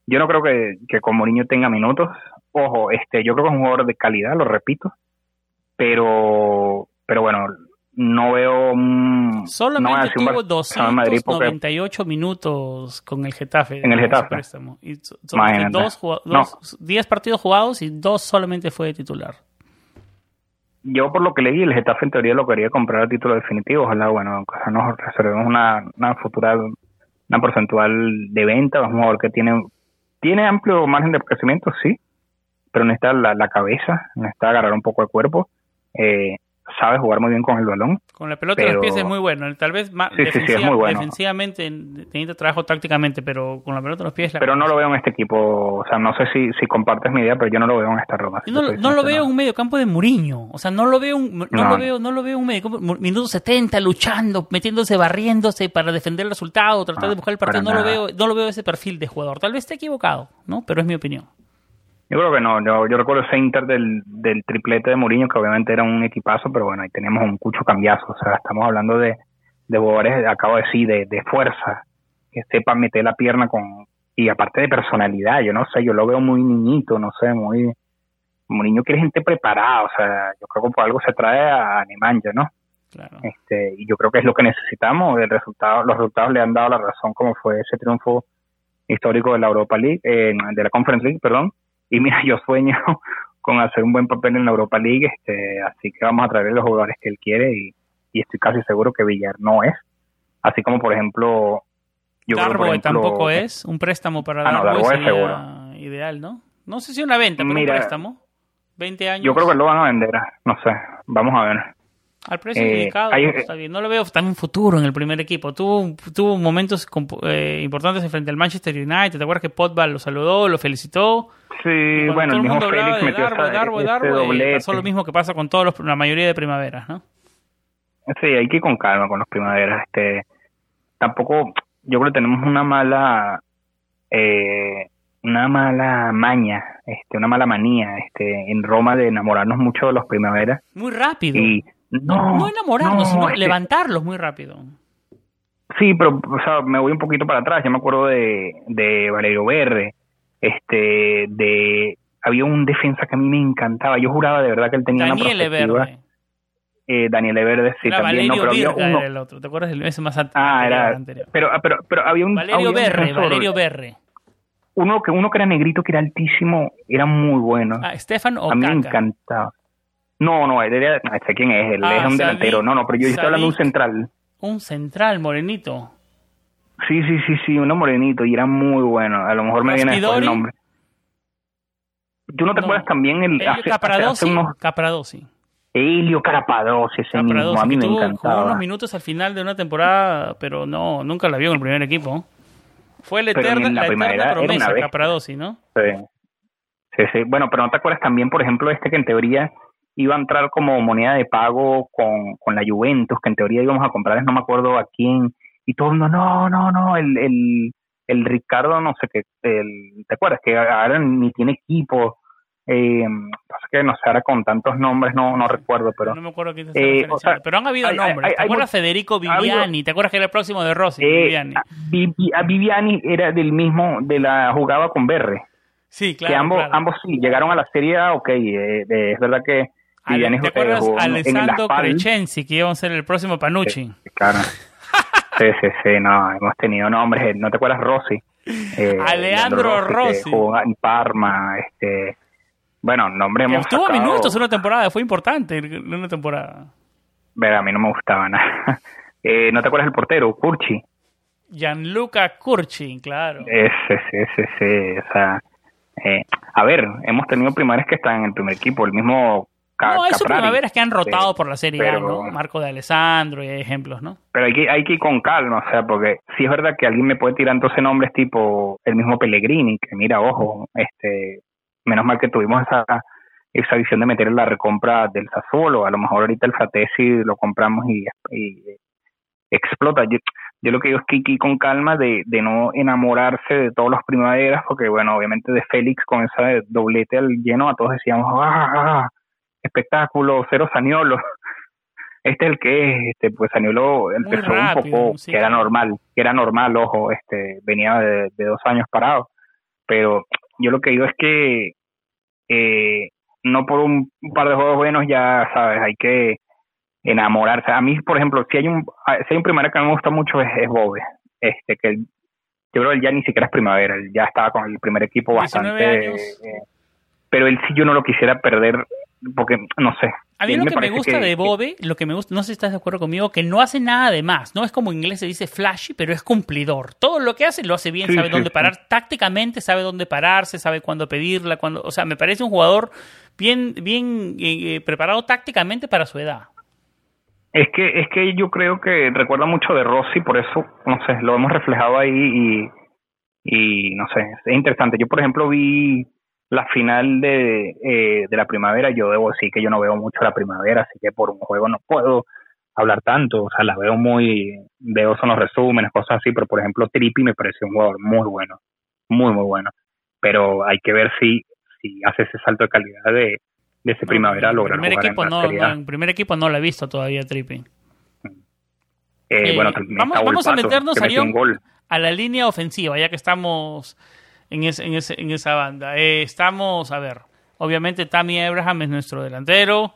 Yo no creo que, que con Mourinho tenga minutos. Ojo, este, yo creo que es un jugador de calidad, lo repito. Pero, pero bueno, no veo un... Solamente no tuvo 298 minutos con el Getafe. En el Getafe. Préstamo. Y dos, dos, 10 partidos jugados y dos solamente fue de titular. Yo por lo que leí, el Getafe en teoría lo quería comprar a título definitivo. Ojalá, bueno, nos reservemos una, una futura, una porcentual de venta. Un jugador que tiene, tiene amplio margen de crecimiento, sí, pero necesita la, la cabeza, necesita agarrar un poco el cuerpo. Eh, sabe jugar muy bien con el balón. Con la pelota en los pies es muy bueno. Tal vez más defensivamente necesita trabajo tácticamente, pero con la pelota en los pies... pero no lo veo en este equipo. O sea, no sé si, si compartes mi idea, pero yo no lo veo en esta ronda. no, no lo veo en un medio campo de Muriño. O sea, no lo veo no, lo veo no lo veo un medio campo... Minuto 70 luchando, metiéndose, barriéndose para defender el resultado, tratar de ah, buscar el partido. No lo, veo, no lo veo ese perfil de jugador. Tal vez esté equivocado, ¿no? Pero es mi opinión. Yo creo que no, yo, yo recuerdo ese Inter del, del triplete de Mourinho, que obviamente era un equipazo, pero bueno, ahí tenemos un cucho cambiazo, o sea, estamos hablando de, de jugadores, acabo de decir, de, de fuerza, que sepan meter la pierna con, y aparte de personalidad, yo no sé, yo lo veo muy niñito, no sé, muy, Mourinho quiere gente preparada, o sea, yo creo que por algo se trae a Nemanja, ¿no? Claro. Este, y yo creo que es lo que necesitamos, el resultado, los resultados le han dado la razón como fue ese triunfo histórico de la Europa League, eh, de la Conference League, perdón, y mira, yo sueño con hacer un buen papel en la Europa League, este, así que vamos a traer los jugadores que él quiere y, estoy casi seguro que Villar no es. Así como, por ejemplo... Yo tampoco es un préstamo para ah, Darboe ideal, ¿no? No sé si una venta, pero un préstamo. 20 años. Yo creo que lo van a vender, no sé, vamos a ver. Al precio eh, indicado, está bien. No lo veo también futuro en el primer equipo. Tuvo, tuvo momentos eh, importantes frente al Manchester United. ¿Te acuerdas que Potball lo saludó, lo felicitó? Sí, bueno, el, mismo Félix metió Darbo, Pasó lo mismo que pasa con todos la mayoría de primaveras, ¿no? Sí, hay que ir con calma con los primaveras. Este, tampoco, yo creo que tenemos una mala, eh, una mala maña, este, una mala manía, este, en Roma de enamorarnos mucho de los primaveras. Muy rápido. Y no, no enamorarnos, sino levantarlos muy rápido. Sí, pero o sea, me voy un poquito para atrás. Yo me acuerdo de, de Valerio Verde, este, de había un defensa que a mí me encantaba. Yo juraba de verdad que él tenía Daniel una Verde. Eh, Daniel Verde, sí, también. Valerio no, pero había uno... era el otro. ¿Te acuerdas? Ese más anterior, ah, era, anterior. Pero, pero, pero había un... Valerio Berre, Valerio Berre. Uno que, uno que era negrito, que era altísimo, era muy bueno. Ah, Stefan A mí me encantaba. No, no, sé quién es, él ah, es un delantero. No, no, pero yo estoy hablando de un central. Un central, morenito. Sí, sí, sí, sí, uno morenito y era muy bueno. A lo mejor me viene después el nombre. ¿Tú no te acuerdas también el Elio hace, Capradosi? unos... Capradosi. Elio Carapadosi, ese mismo, a mí me encantaba. Jugó unos minutos al final de una temporada, pero no, nunca la vio en el primer equipo. Fue el eterna, la, eterna promesa, Capradosi, ¿no? Sí. sí, sí. Bueno, pero ¿no te acuerdas también, por ejemplo, este que en teoría iba a entrar como moneda de pago con, con la Juventus, que en teoría íbamos a comprar, no me acuerdo a quién, y todo el mundo, no, no, no, el, el, el Ricardo, no sé qué, el, ¿te acuerdas? Que ahora ni tiene equipo, eh, pasa que no sé, ahora con tantos nombres no, no recuerdo, pero... No me acuerdo quién eh, pero han habido nombres, ¿te acuerdas Federico Viviani? ¿Te acuerdas que era el próximo de Rossi? Eh, Viviani. A, Viviani era del mismo, de la jugaba con Berre. Sí, claro. Que ambos, ambos sí, llegaron a la serie ok, eh, es verdad que ¿Te acuerdas Alessandro Crescenzi, que iba a ser el próximo Panucci? Sí, claro. sí, sí, sí, no, hemos tenido nombres, ¿no te acuerdas Rossi? Eh, Alejandro Rossi. Jugó en Parma, este... Bueno, nombre hemos Estuvo minutos en una temporada, fue importante en una temporada. Pero a mí no me gustaba nada. Eh, ¿No te acuerdas del portero, Curchi? Gianluca Curchi, claro. Ese, sí, sí, sí, o sea... Eh, a ver, hemos tenido primares que están en el primer equipo, el mismo no, hay primaveras que han rotado por la Serie A, ¿no? Marco de Alessandro y hay ejemplos, ¿no? Pero hay que, hay que ir con calma, o sea, porque si es verdad que alguien me puede tirar entonces nombres tipo el mismo Pellegrini, que mira, ojo, este, menos mal que tuvimos esa esa visión de meter en la recompra del Sassuolo, a lo mejor ahorita el Fratesi lo compramos y, explota. Yo, yo, lo que digo es que ir con calma de, de no enamorarse de todos los primaveras, porque bueno, obviamente de Félix con esa doblete al lleno a todos decíamos, ah, ah, ah" espectáculo, cero Saniolo. Este es el que es, este, pues Saniolo empezó un poco, que era normal, que era normal, ojo, este, venía de, dos años parado, pero yo lo que digo es que eh, no por un, par de juegos buenos ya, sabes, hay que enamorarse. A mí, por ejemplo, si hay un, si hay un primavera que me gusta mucho es, es Bobe, este, que yo creo que él ya ni siquiera es primavera, él ya estaba con el primer equipo bastante... Eh, pero él sí yo no lo quisiera perder porque no sé. A mí lo que me gusta de Bobe, lo que me gusta, no sé si estás de acuerdo conmigo, que no hace nada de más. No es como en inglés se dice flashy, pero es cumplidor. Todo lo que hace lo hace bien, sabe dónde parar. Tácticamente sabe dónde pararse, sabe cuándo pedirla, cuando, o sea, me parece un jugador bien, bien eh, eh, preparado tácticamente para su edad. Es que, es que yo creo que recuerda mucho de Rossi, por eso, no sé, lo hemos reflejado ahí y, y no sé, es interesante. Yo, por ejemplo, vi la final de, eh, de la primavera, yo debo decir que yo no veo mucho la primavera, así que por un juego no puedo hablar tanto, o sea, la veo muy, veo son los resúmenes, cosas así, pero por ejemplo Trippi me parece un jugador muy bueno, muy, muy bueno, pero hay que ver si, si hace ese salto de calidad de, de ese primavera no, primer equipo no, en primer equipo no lo he visto todavía Trippi. Eh, eh, bueno, vamos, vamos a meternos a la línea ofensiva, ya que estamos en, en, esa banda. Eh, estamos, a ver, obviamente Tammy Abraham es nuestro delantero,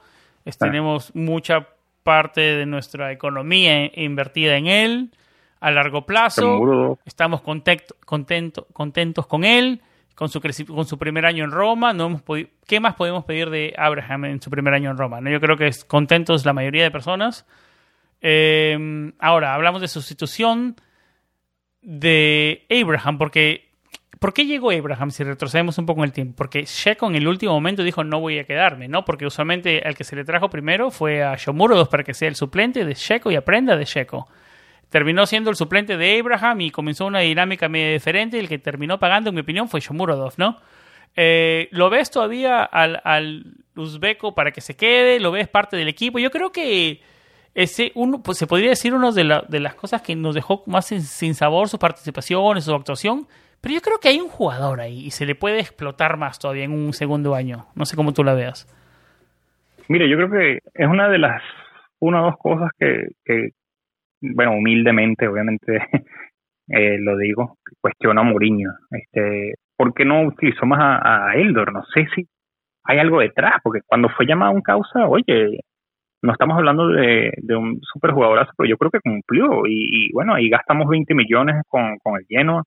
tenemos mucha parte de nuestra economía invertida en él a largo plazo, estamos contento, contentos con él, con su, con su primer año en Roma, no hemos ¿qué más podemos pedir de Abraham en su primer año en Roma? ¿No? Yo creo que es contentos la mayoría de personas. Eh, ahora, hablamos de sustitución de Abraham, porque ¿Por qué llegó Abraham si retrocedemos un poco en el tiempo? Porque Sheko en el último momento dijo no voy a quedarme, ¿no? Porque usualmente el que se le trajo primero fue a Shomurodov para que sea el suplente de Sheko y aprenda de Sheko. Terminó siendo el suplente de Abraham y comenzó una dinámica medio diferente el que terminó pagando, en mi opinión, fue Shomurodov, ¿no? Eh, ¿Lo ves todavía al, al uzbeco para que se quede? ¿Lo ves parte del equipo? Yo creo que ese uno, pues, se podría decir una de, de las cosas que nos dejó más sin, sin sabor su participación, su actuación, pero yo creo que hay un jugador ahí y se le puede explotar más todavía en un segundo año. No sé cómo tú la veas. Mire, yo creo que es una de las, una o dos cosas que, bueno, humildemente, obviamente, eh, lo digo, cuestiono a Mourinho. Este, ¿Por qué no utilizó más a, a, Eldor? No sé si hay algo detrás, porque cuando fue llamado a un causa, oye, no estamos hablando de, de un superjugadorazo, pero yo creo que cumplió. Y, y, bueno, ahí gastamos 20 millones con, con el lleno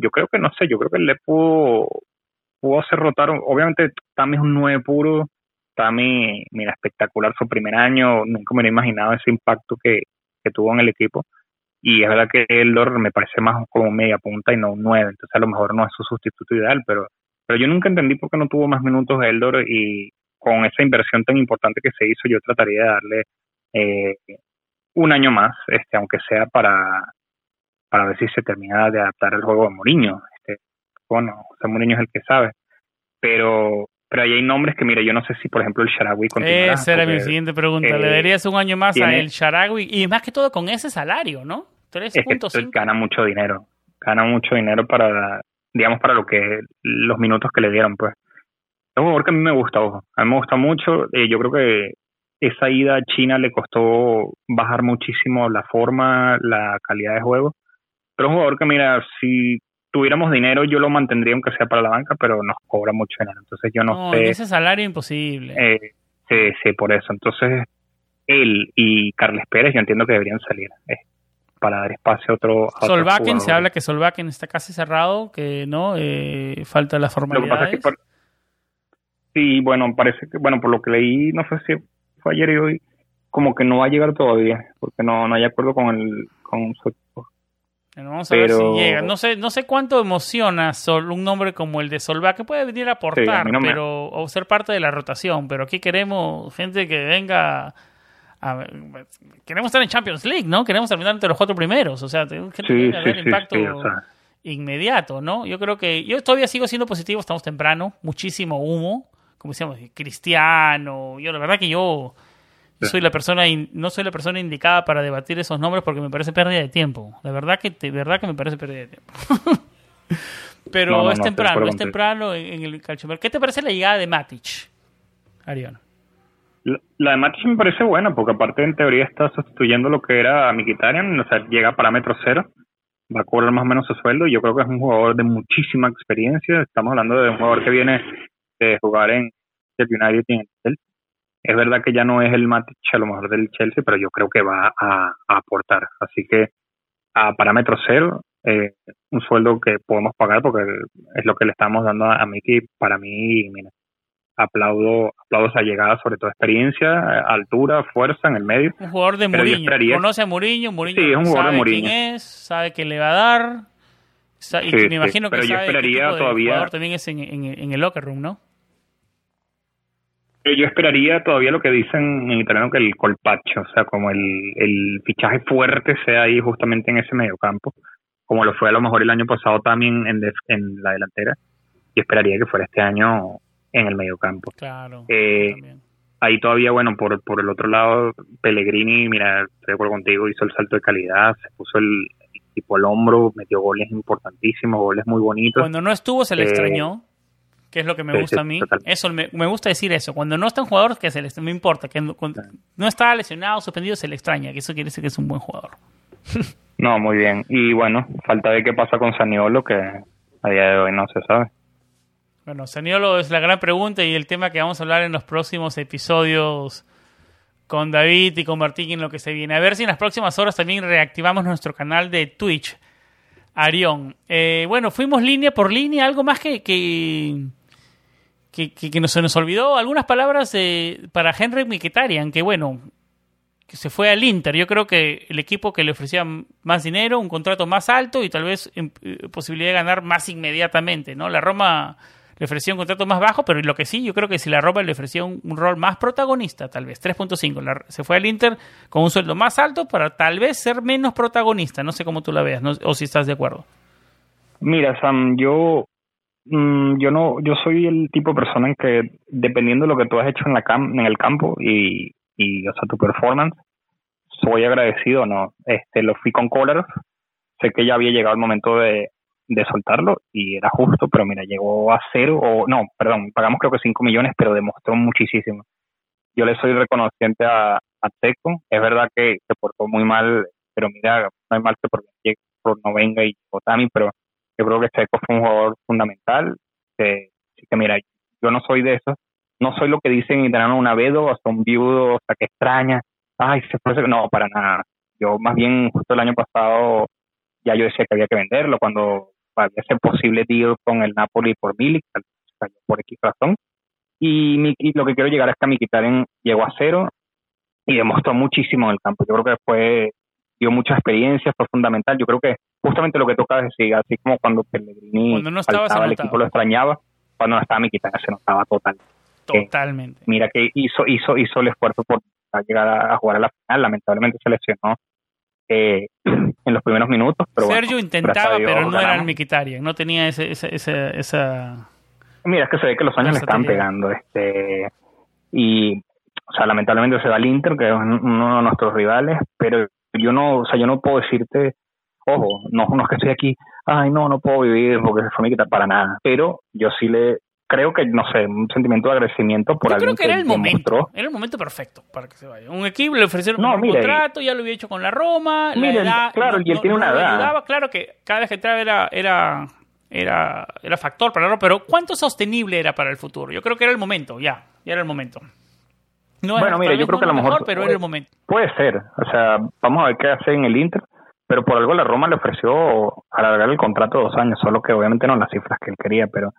yo creo que no sé, yo creo que él le pudo, pudo hacer rotar, obviamente Tami es un 9 puro, Tami, mira, espectacular su primer año, nunca me hubiera imaginado ese impacto que, que tuvo en el equipo, y es verdad que Eldor me parece más como media punta y no un 9, entonces a lo mejor no es su sustituto ideal, pero, pero yo nunca entendí por qué no tuvo más minutos Eldor y con esa inversión tan importante que se hizo, yo trataría de darle eh, un año más, este, aunque sea para, para ver si se termina de adaptar al juego de Mourinho. Este, bueno, o sea, Mourinho es el que sabe. Pero pero ahí hay nombres que, mira, yo no sé si, por ejemplo, el Sharawi continuará. Esa era mi siguiente pregunta. ¿Le eh, darías un año más a el Sharawi? Y más que todo con ese salario, ¿no? 3.5. Gana mucho dinero. Gana mucho dinero para, digamos, para lo que los minutos que le dieron, pues. Es un jugador que a mí me gusta, ojo. A mí me gusta mucho. Eh, yo creo que esa ida a China le costó bajar muchísimo la forma, la calidad de juego. Pero un jugador que, mira, si tuviéramos dinero, yo lo mantendría aunque sea para la banca, pero nos cobra mucho dinero. Entonces yo no, sé. ese salario imposible. Eh, sí, sí, por eso. Entonces él y Carles Pérez yo entiendo que deberían salir. Eh, para dar espacio a otro. A Solbakken, se habla que Solbakken está casi cerrado, que no, eh, falta la formalidad. sí, bueno, parece que, bueno, por lo que leí, no sé si fue ayer y hoy, como que no va a llegar todavía, porque no, no hay acuerdo con el con su vamos a ver si llega. No sé, no sé cuánto emociona un nombre como el de Solva, que puede venir a aportar, pero o ser parte de la rotación. Pero aquí queremos gente que venga. A, queremos estar en Champions League, ¿no? Queremos terminar entre los cuatro primeros. O sea, gente que a ver impacto inmediato, ¿no? Yo creo que yo todavía sigo siendo positivo. Estamos temprano, muchísimo humo, como decíamos, cristiano. Yo la verdad que yo soy la persona no soy la persona indicada para debatir esos nombres porque me parece pérdida de tiempo. De verdad que de verdad que me parece pérdida de tiempo. Pero es temprano, es temprano en, el calcio. ¿Qué te parece la llegada de Matic, Ariano? La, de Matic me parece buena porque aparte en teoría está sustituyendo lo que era Mikitarian, o sea, llega a parámetro cero, va a cobrar más o menos su sueldo y yo creo que es un jugador de muchísima experiencia. Estamos hablando de un jugador que viene de jugar en el United y en el es verdad que ya no es el Matic a lo mejor del Chelsea, pero yo creo que va a, aportar. Así que a parámetro cero, eh, un sueldo que podemos pagar porque es lo que le estamos dando a, a Miki. Para mí, mira, aplaudo, aplaudo esa llegada, sobre todo experiencia, altura, fuerza en el medio. Un jugador de Mourinho. Conoce a Mourinho, Mourinho sí, es un jugador sabe de quién es, sabe que le va a dar. Y me imagino que pero yo sabe esperaría qué tipo de todavía- jugador también es en, en- en el locker room, ¿no? Yo esperaría todavía lo que dicen en italiano que el colpaccio, o sea, como el, el fichaje fuerte sea ahí justamente en ese mediocampo, como lo fue a lo mejor el año pasado también en, def- en la delantera, y esperaría que fuera este año en el mediocampo. Claro. Eh. Ahí todavía, bueno, por, por el otro lado, Pellegrini, mira, estoy de acuerdo contigo, hizo el salto de calidad, se puso el, el tipo al hombro, metió goles importantísimos, goles muy bonitos. Cuando no estuvo se le Eh, extrañó, que es lo que me sí, gusta sí, a mí. total. Eso me, me gusta decir eso. Cuando no están jugadores que se les no me importa, que no, cuando no está lesionado, suspendido, se le extraña, que eso quiere decir que es un buen jugador. No, muy bien. Y bueno, falta ver qué pasa con Saniolo, que a día de hoy no se sabe. Bueno, Saniolo es la gran pregunta y el tema que vamos a hablar en los próximos episodios con David y con Martín en lo que se viene. A ver si en las próximas horas también reactivamos nuestro canal de Twitch. Arión. Eh, bueno, fuimos línea por línea. Algo más que, que, que, que- que nos, se nos olvidó. Algunas palabras eh, para Henry Mkhitaryan, que bueno, que se fue al Inter. Yo creo que el equipo que le ofrecía más dinero, un contrato más alto y tal vez em, eh, posibilidad de ganar más inmediatamente, ¿no? La Roma le ofrecía un contrato más bajo, pero lo que sí, yo creo que si la Roma le ofrecía un, un rol más protagonista, tal vez 3.5, la- se fue al Inter con un sueldo más alto para tal vez ser menos protagonista. No sé cómo tú la veas, no- o si estás de acuerdo. Mira, Sam, yo yo no yo soy el tipo de persona en que dependiendo de lo que tú has hecho en la cam en el campo y, y o sea tu performance soy agradecido no este lo fui con Kolarov sé que ya había llegado el momento de, de soltarlo y era justo pero mira llegó a cero o no perdón pagamos creo que 5 millones pero demostró muchísimo. Yo le soy reconociente a, a es verdad que se portó muy mal pero mira no hay mal que por, por no venga y llegó Tami pero yo creo que Checo fue un jugador fundamental. Que, mira, yo no soy de esos. No soy lo que dicen en italiano una vedo, o un viudo, o sea, que extraña. Ay, se fue. No, para nada. Yo más bien, justo el año pasado, ya yo decía que había que venderlo cuando había ese posible deal con el Napoli por Milik, por X razón. Y, mi- lo que quiero llegar es que Mkhitaryan llegó a cero y demostró muchísimo en el campo. Yo creo que fue dio mucha experiencia, fue fundamental. Yo creo que justamente lo que toca decir, así como cuando Pellegrini Cuando no estaba, faltaba, el equipo lo extrañaba, cuando no estaba Mkhitaryan se notaba total. Totalmente. Mira que hizo hizo hizo el esfuerzo por llegar a, a jugar a la final, lamentablemente se lesionó eh, en los primeros minutos, pero Sergio intentaba, Dios pero no era el. Mkhitaryan, no tenía ese, ese- ese- esa... Mira, es que se ve que los años le están pegando. este Y, o sea, lamentablemente se va al Inter, que es uno de nuestros rivales, pero yo no, o sea, yo no puedo decirte, ojo, no, no es que estoy aquí, ay, no, no puedo vivir porque se fue mi quitar para nada, pero yo sí le creo que, no sé, un sentimiento de agradecimiento por Yo creo que era el momento, era el momento perfecto para que se vaya. Un equipo le ofrecieron No, un mire, contrato, ya lo había hecho con la Roma, la Mire, edad claro, y él tiene una edad. ayudaba. Claro que cada vez que entraba era, era, era, era factor para la Roma, pero ¿cuánto sostenible era para el futuro? Yo creo que era el momento, ya, ya era el momento. No Bueno, mira, yo creo que a lo mejor mejor, pero era el momento. Puede ser, o sea, vamos a ver qué hace en el Inter, pero por algo la Roma le ofreció alargar el contrato dos años, solo que obviamente no las cifras que él quería, pero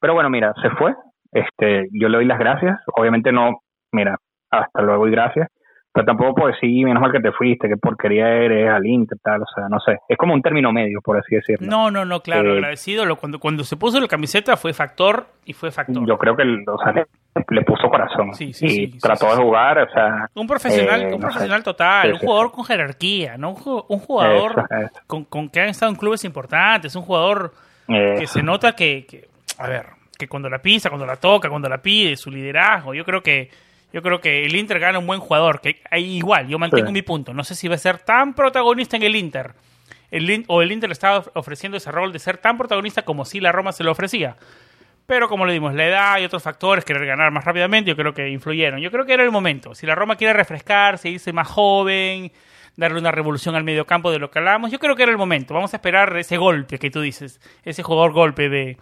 pero bueno, mira, se fue, este, yo le doy las gracias, obviamente no, mira, hasta luego y gracias, pero tampoco puedo decir, menos mal que te fuiste, qué porquería eres al Inter, tal, o sea, no sé, es como un término medio, por así decirlo. No, no, no, claro, Eh, agradecido. Lo, cuando, cuando se puso la camiseta fue factor y fue factor. Yo creo que o sea, le, le puso corazón Sí, sí, y sí, trató de jugar, o sea, Un profesional, Eh, un no sé. profesional total, un jugador con jerarquía, ¿no? Un, ju- un jugador Eso, eso. Con, con que ha estado en clubes importantes, un jugador eh, que se nota que, que, a ver, que cuando la pisa, cuando la toca, cuando la pide, su liderazgo, yo creo que yo creo que el Inter gana un buen jugador, que igual, yo mantengo Sí. mi punto, no sé si va a ser tan protagonista en el Inter. El, o el Inter le estaba ofreciendo ese rol de ser tan protagonista como si la Roma se lo ofrecía. Pero como le dimos, la edad y otros factores, querer ganar más rápidamente, yo creo que influyeron. Yo creo que era el momento. Si la Roma quiere refrescarse, irse más joven, darle una revolución al mediocampo de lo que hablamos, yo creo que era el momento. Vamos a esperar ese golpe que tú dices, ese jugador golpe de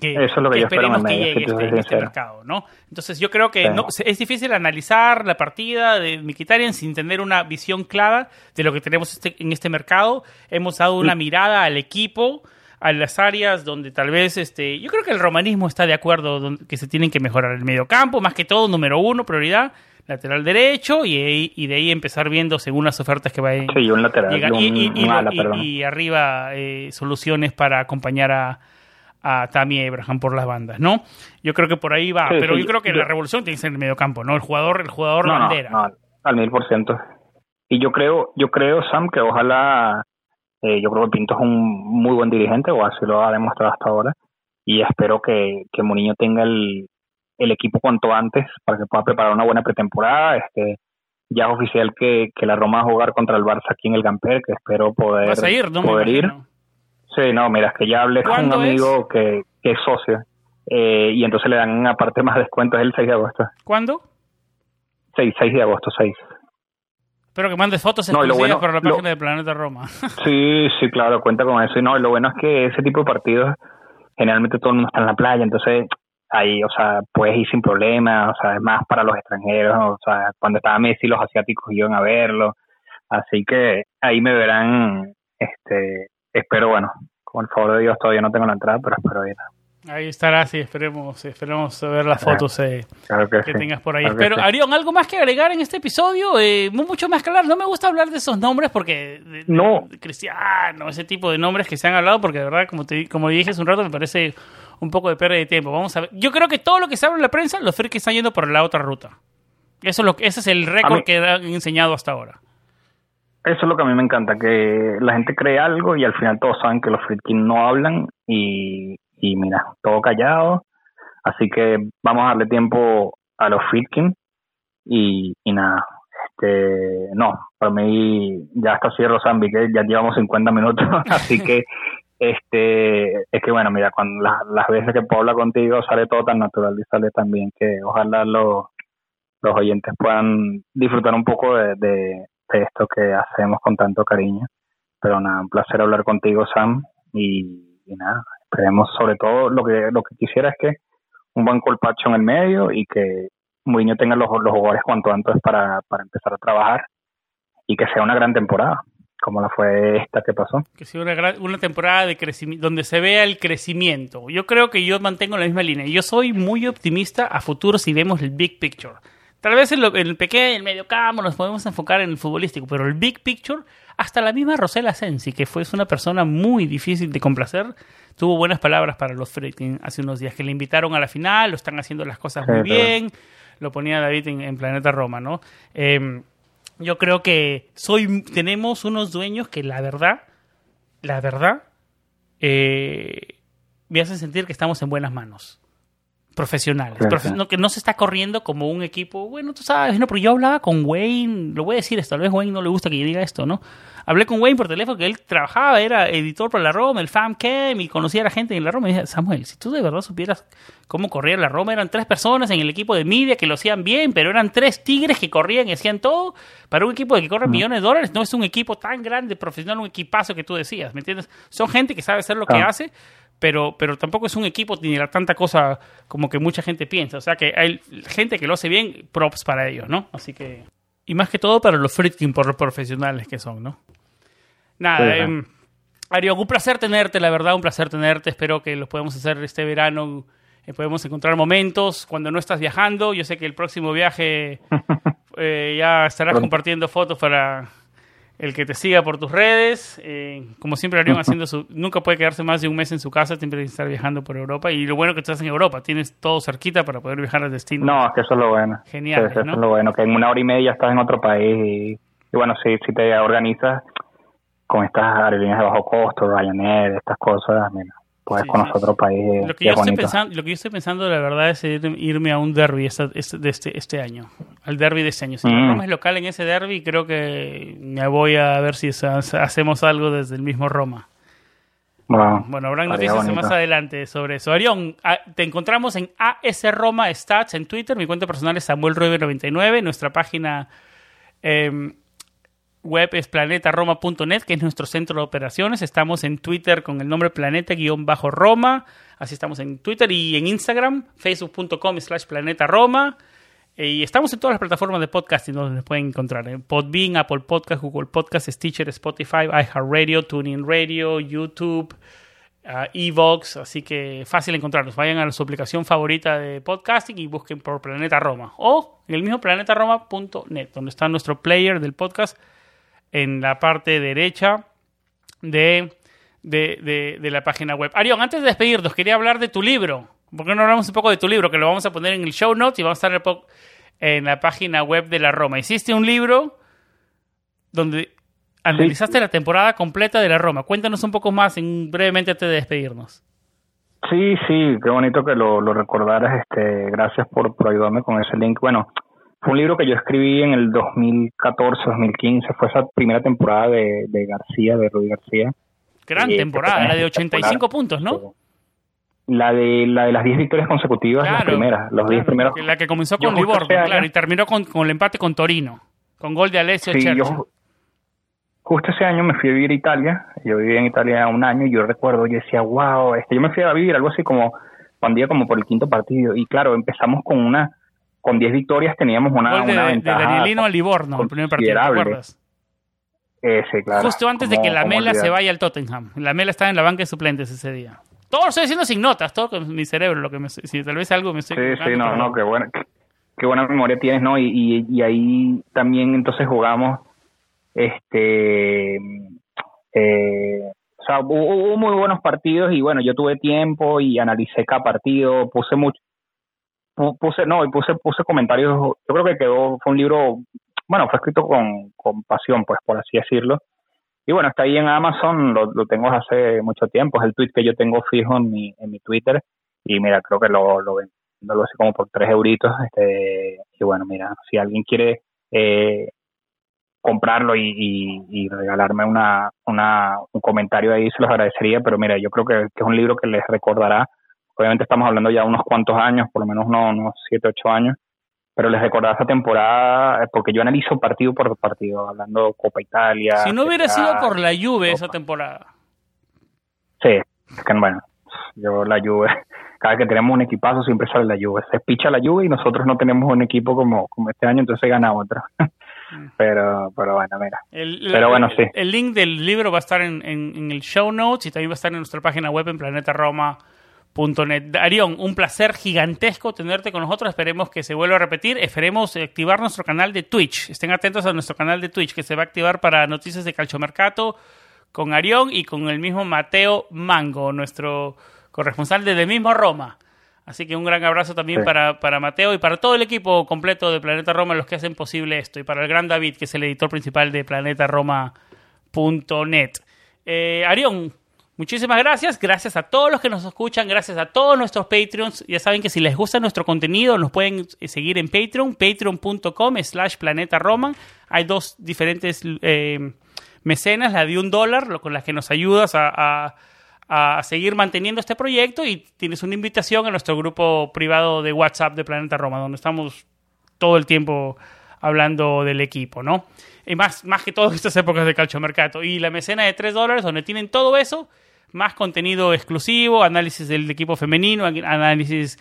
que, Eso es lo que yo en esperemos que llegue este, en este mercado, ¿no? Entonces yo creo que Sí. no, es difícil analizar la partida de Mkhitaryan sin tener una visión clara de lo que tenemos este- en este mercado. Hemos dado una mirada al equipo, a las áreas donde tal vez, este, yo creo que el romanismo está de acuerdo donde- que se tienen que mejorar el mediocampo, más que todo, número uno, prioridad, lateral derecho, y, y de ahí empezar viendo según las ofertas que vayan Sí, un lateral, un, y, y- y arriba eh, soluciones para acompañar a, a Tammy Abraham por las bandas, ¿no? Yo creo que por ahí va, Sí, pero sí, yo creo que yo- la revolución tiene que ser en el medio campo, ¿no? El jugador, el jugador no, bandera. no, al mil por ciento. Y yo creo, yo creo, Sam, que ojalá, eh, yo creo que Pinto es un muy buen dirigente, o así lo ha demostrado hasta ahora, y espero que, que Mourinho tenga el, el equipo cuanto antes para que pueda preparar una buena pretemporada. Este, ya es oficial que, que la Roma va a jugar contra el Barça aquí en el Gamper, que espero poder, Vas a ir, ¿no? Poder ir. imagino. Sí, no, mira, es que ya hablé con un ¿Cuándo amigo que, que es socio, eh, y entonces le dan aparte más descuentos el 6 de agosto. ¿Cuándo? 6, 6 de agosto, 6. Espero que mandes fotos No, y lo exclusivas bueno- para la lo- página de Planeta Roma. Sí, sí, claro, cuenta con eso. Y no, lo bueno es que ese tipo de partidos, generalmente todo el mundo está en la playa, entonces ahí, o sea, puedes ir sin problema, o sea, es más para los extranjeros, o sea, cuando estaba Messi los asiáticos iban a verlo, así que ahí me verán, este, espero, bueno, con el favor de Dios todavía no tengo la entrada, pero espero ir. Ahí estará, sí, esperemos, esperemos ver las fotos eh, Claro que, que sí. tengas por ahí. claro que Pero, sí. Arión, ¿algo más que agregar en este episodio? Eh, mu- mucho más claro. No me gusta hablar de esos nombres porque... de- No. de Cristiano, ese tipo de nombres que se han hablado, porque de verdad, como, te, como dije hace un rato, me parece un poco de pérdida de tiempo. Vamos a ver. Yo creo que todo lo que se habla en la prensa, los frikis están yendo por la otra ruta. Eso es lo que, ese es el récord que han enseñado hasta ahora. Eso es lo que a mí me encanta, que la gente cree algo y al final todos saben que los Friedkin no hablan y, y mira, todo callado. Así que vamos a darle tiempo a los Friedkin y, y nada, este, no, para mí ya está cierro Zambi, que ya llevamos 50 minutos, así que este es que bueno, mira, cuando las, las veces que puedo hablar contigo sale todo tan natural y sale tan bien que ojalá los, los oyentes puedan disfrutar un poco de, de, de esto que hacemos con tanto cariño. Pero nada, un placer hablar contigo, Sam, y, y nada, esperemos sobre todo lo que lo que quisiera es que un buen colpacho en el medio y que Mourinho tenga los, los jugadores cuanto antes para, para empezar a trabajar y que sea una gran temporada, como la fue esta que pasó. Que sea una, gran- una temporada de crecimiento, donde se vea el crecimiento. Yo creo que yo mantengo la misma línea. Yo soy muy optimista a futuro si vemos el big picture. Tal vez en, lo- en el pequeño, en el mediocampo nos podemos enfocar en el futbolístico, pero el big picture, hasta la misma Rosela Sensi, que fue es una persona muy difícil de complacer, tuvo buenas palabras para los Friedkin hace unos días, que le invitaron a la final, lo están haciendo las cosas muy bien, lo ponía David en, en Planeta Roma, ¿no? Em, yo creo que soy tenemos unos dueños que la verdad, la verdad, eh, me hacen sentir que estamos en buenas manos. Profesionales. Profe- no, que no se está corriendo como un equipo. Bueno, tú sabes, no, pero yo hablaba con Wayne. Lo voy a decir esto, tal vez Wayne no le gusta que yo diga esto, ¿no? Hablé con Wayne por teléfono que él trabajaba, era editor para la Roma, el FamCam, y conocía a la gente en la Roma. Y dije, Samuel, si tú de verdad supieras cómo corría la Roma, eran tres personas en el equipo de media que lo hacían bien, pero eran tres tigres que corrían y hacían todo. Para un equipo de que corre millones de dólares, no es un equipo tan grande, profesional, un equipazo que tú decías, ¿me entiendes? Son gente que sabe hacer lo que Ah. hace, pero, pero tampoco es un equipo ni la tanta cosa como que mucha gente piensa. O sea que hay gente que lo hace bien, props para ellos, ¿no? Así que. Y más que todo para los Friedkin por profesionales que son, ¿no? Nada, Sí, Ario, un placer tenerte, la verdad, un placer tenerte. Espero que lo podamos hacer este verano. eh, podemos encontrar momentos cuando no estás viajando. Yo sé que el próximo viaje eh, ya estarás compartiendo fotos para el que te siga por tus redes. Eh, como siempre, Arión haciendo su. Nunca puede quedarse más de un mes en su casa, siempre tiene que estar viajando por Europa. Y lo bueno que estás en Europa, tienes todo cerquita para poder viajar al destino. No, es que eso es lo bueno. Genial, Sí, eso ¿no? es lo bueno, que en una hora y media estás en otro país y, y bueno, si, si te organizas con estas aerolíneas de bajo costo, Ryanair, estas cosas, mira, puedes Sí, conocer sí. otro país. Lo que, yo es estoy pensando, lo que yo estoy pensando, la verdad, es ir- irme a un derby este, este, este año. Al derby de este año. Si la Mm. Roma es local en ese derby, creo que me voy a ver si hacemos algo desde el mismo Roma. Wow, Bueno, habrá estaría noticias bonito. más adelante sobre eso. Arión, te encontramos en AS Roma Stats en Twitter. Mi cuenta personal es Samuel 99 Nuestra página eh, web es planetaroma.net, que es nuestro centro de operaciones. Estamos en Twitter con el nombre planeta-roma. Así estamos en Twitter y en Instagram, facebook.com slash planeta Roma. Eh, y estamos en todas las plataformas de podcasting donde nos pueden encontrar. En Podbean, Apple Podcast, Google Podcast, Stitcher, Spotify, iHeartRadio, TuneIn Radio, YouTube, uh, Evox. Así que fácil encontrarnos. Vayan a su aplicación favorita de podcasting y busquen por Planeta Roma. O en el mismo planetaroma.net, donde está nuestro player del podcast en la parte derecha de de, de, la página web. Arión, antes de despedirnos, quería hablar de tu libro. ¿Por qué no hablamos un poco de tu libro? Que lo vamos a poner en el show notes y vamos a estar en la página web de la Roma. Hiciste un libro donde analizaste la temporada completa de la Roma. Cuéntanos un poco más en, brevemente antes de despedirnos. Sí, sí, qué bonito que lo, lo recordaras. Este, gracias por, por ayudarme con ese link. Bueno, fue un libro que yo escribí en el 2014, 2015. Fue esa primera temporada de, de García, de Rudy García. Gran temporada, la de 85 puntos, ¿no? La de, la de las 10 victorias consecutivas, la primera, los 10 primeros. La que comenzó con Livorno, claro, y terminó con, con, el empate con Torino, con gol de Alessio sí, yo, Justo ese año me fui a vivir a Italia, yo viví en Italia un año y yo recuerdo, yo decía, wow, este, yo me fui a vivir algo así como, cuando iba como por el quinto partido, y claro, empezamos con una, con 10 victorias teníamos una, gol de, una ventaja. De Danielino a Livorno, el primer partido, ¿te acuerdas? claro. Justo antes de que la Mela se vaya al Tottenham. La Mela estaba en la banca de suplentes ese día. Todo lo estoy diciendo sin notas, todo con mi cerebro, lo que me, si tal vez algo me estoy... Sí, sí, no, no, qué buena, qué, buena memoria tienes, ¿no? Y, y, ahí también entonces jugamos, este, eh, o sea, hubo, muy buenos partidos y bueno, yo tuve tiempo y analicé cada partido, puse mucho, puse, no, y puse, puse comentarios, yo creo que quedó, fue un libro bueno, fue escrito con, con pasión, pues por así decirlo. Y bueno, está ahí en Amazon, lo, lo tengo hace mucho tiempo, es el tweet que yo tengo fijo en mi, en mi Twitter. Y mira, creo que lo, lo vendo lo así como por tres euritos. Este, y bueno, mira, si alguien quiere eh, comprarlo y, y, regalarme una, una, un comentario ahí, se los agradecería. Pero mira, yo creo que, es un libro que les recordará. Obviamente estamos hablando ya unos cuantos años, por lo menos unos, unos siete, ocho años pero les recordaba esa temporada eh, porque yo analizo partido por partido, hablando Copa Italia. Si no hubiera sido por la Juve esa temporada. Sí, es que bueno, yo la Juve, cada que tenemos un equipazo siempre sale la Juve. Se picha la Juve y nosotros no tenemos un equipo como, como este año, entonces gana otro. Mm. pero, pero bueno, mira. El, pero bueno, sí. El link del libro va a estar en, en, en, el show notes y también va a estar en nuestra página web en Planeta Roma .net. Darión, un placer gigantesco tenerte con nosotros. Esperemos que se vuelva a repetir. Esperemos activar nuestro canal de Twitch. Estén atentos a nuestro canal de Twitch que se va a activar para noticias de Calchomercato con Arión y con el mismo Mateo Mango, nuestro corresponsal desde mismo Roma. Así que un gran abrazo también para, para Mateo y para todo el equipo completo de Planeta Roma, los que hacen posible esto, y para el gran David, que es el editor principal de planetaroma.net. Eh, Arión, Muchísimas gracias, gracias a todos los que nos escuchan, gracias a todos nuestros Patreons. Ya saben que si les gusta nuestro contenido, nos pueden seguir en Patreon, patreon.com slash planeta Hay dos diferentes eh, mecenas, la de un dólar, con las que nos ayudas a, seguir manteniendo este proyecto y tienes una invitación a nuestro grupo privado de WhatsApp de Planeta Roma, donde estamos todo el tiempo hablando del equipo, ¿no? Y más, más que todas estas épocas de calcio mercado. Y la mecena de 3 dólares, donde tienen todo eso más contenido exclusivo, análisis del equipo femenino, análisis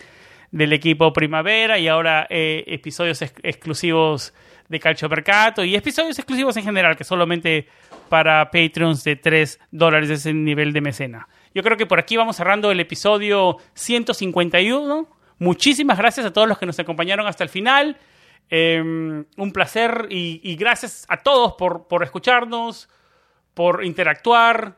del equipo primavera y ahora eh, episodios exclusivos de Calcio Mercato y episodios exclusivos en general que solamente para Patreons de 3 dólares es el nivel de mecena. Yo creo que por aquí vamos cerrando el episodio 151. Muchísimas gracias a todos los que nos acompañaron hasta el final. Em, un placer y, gracias a todos por, por escucharnos, por interactuar.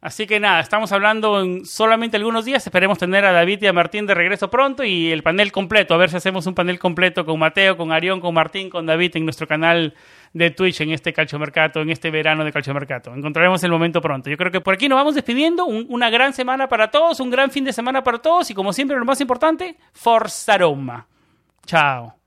Así que nada, estamos hablando en solamente algunos días. Esperemos tener a David y a Martín de regreso pronto y el panel completo. A ver si hacemos un panel completo con Mateo, con Arión, con Martín, con David en nuestro canal de Twitch en este calchomercato, en este verano de calchomercato. Encontraremos el momento pronto. Yo creo que por aquí nos vamos despidiendo. una gran semana para todos, un gran fin de semana para todos y como siempre lo más importante, Forza Roma. Chao.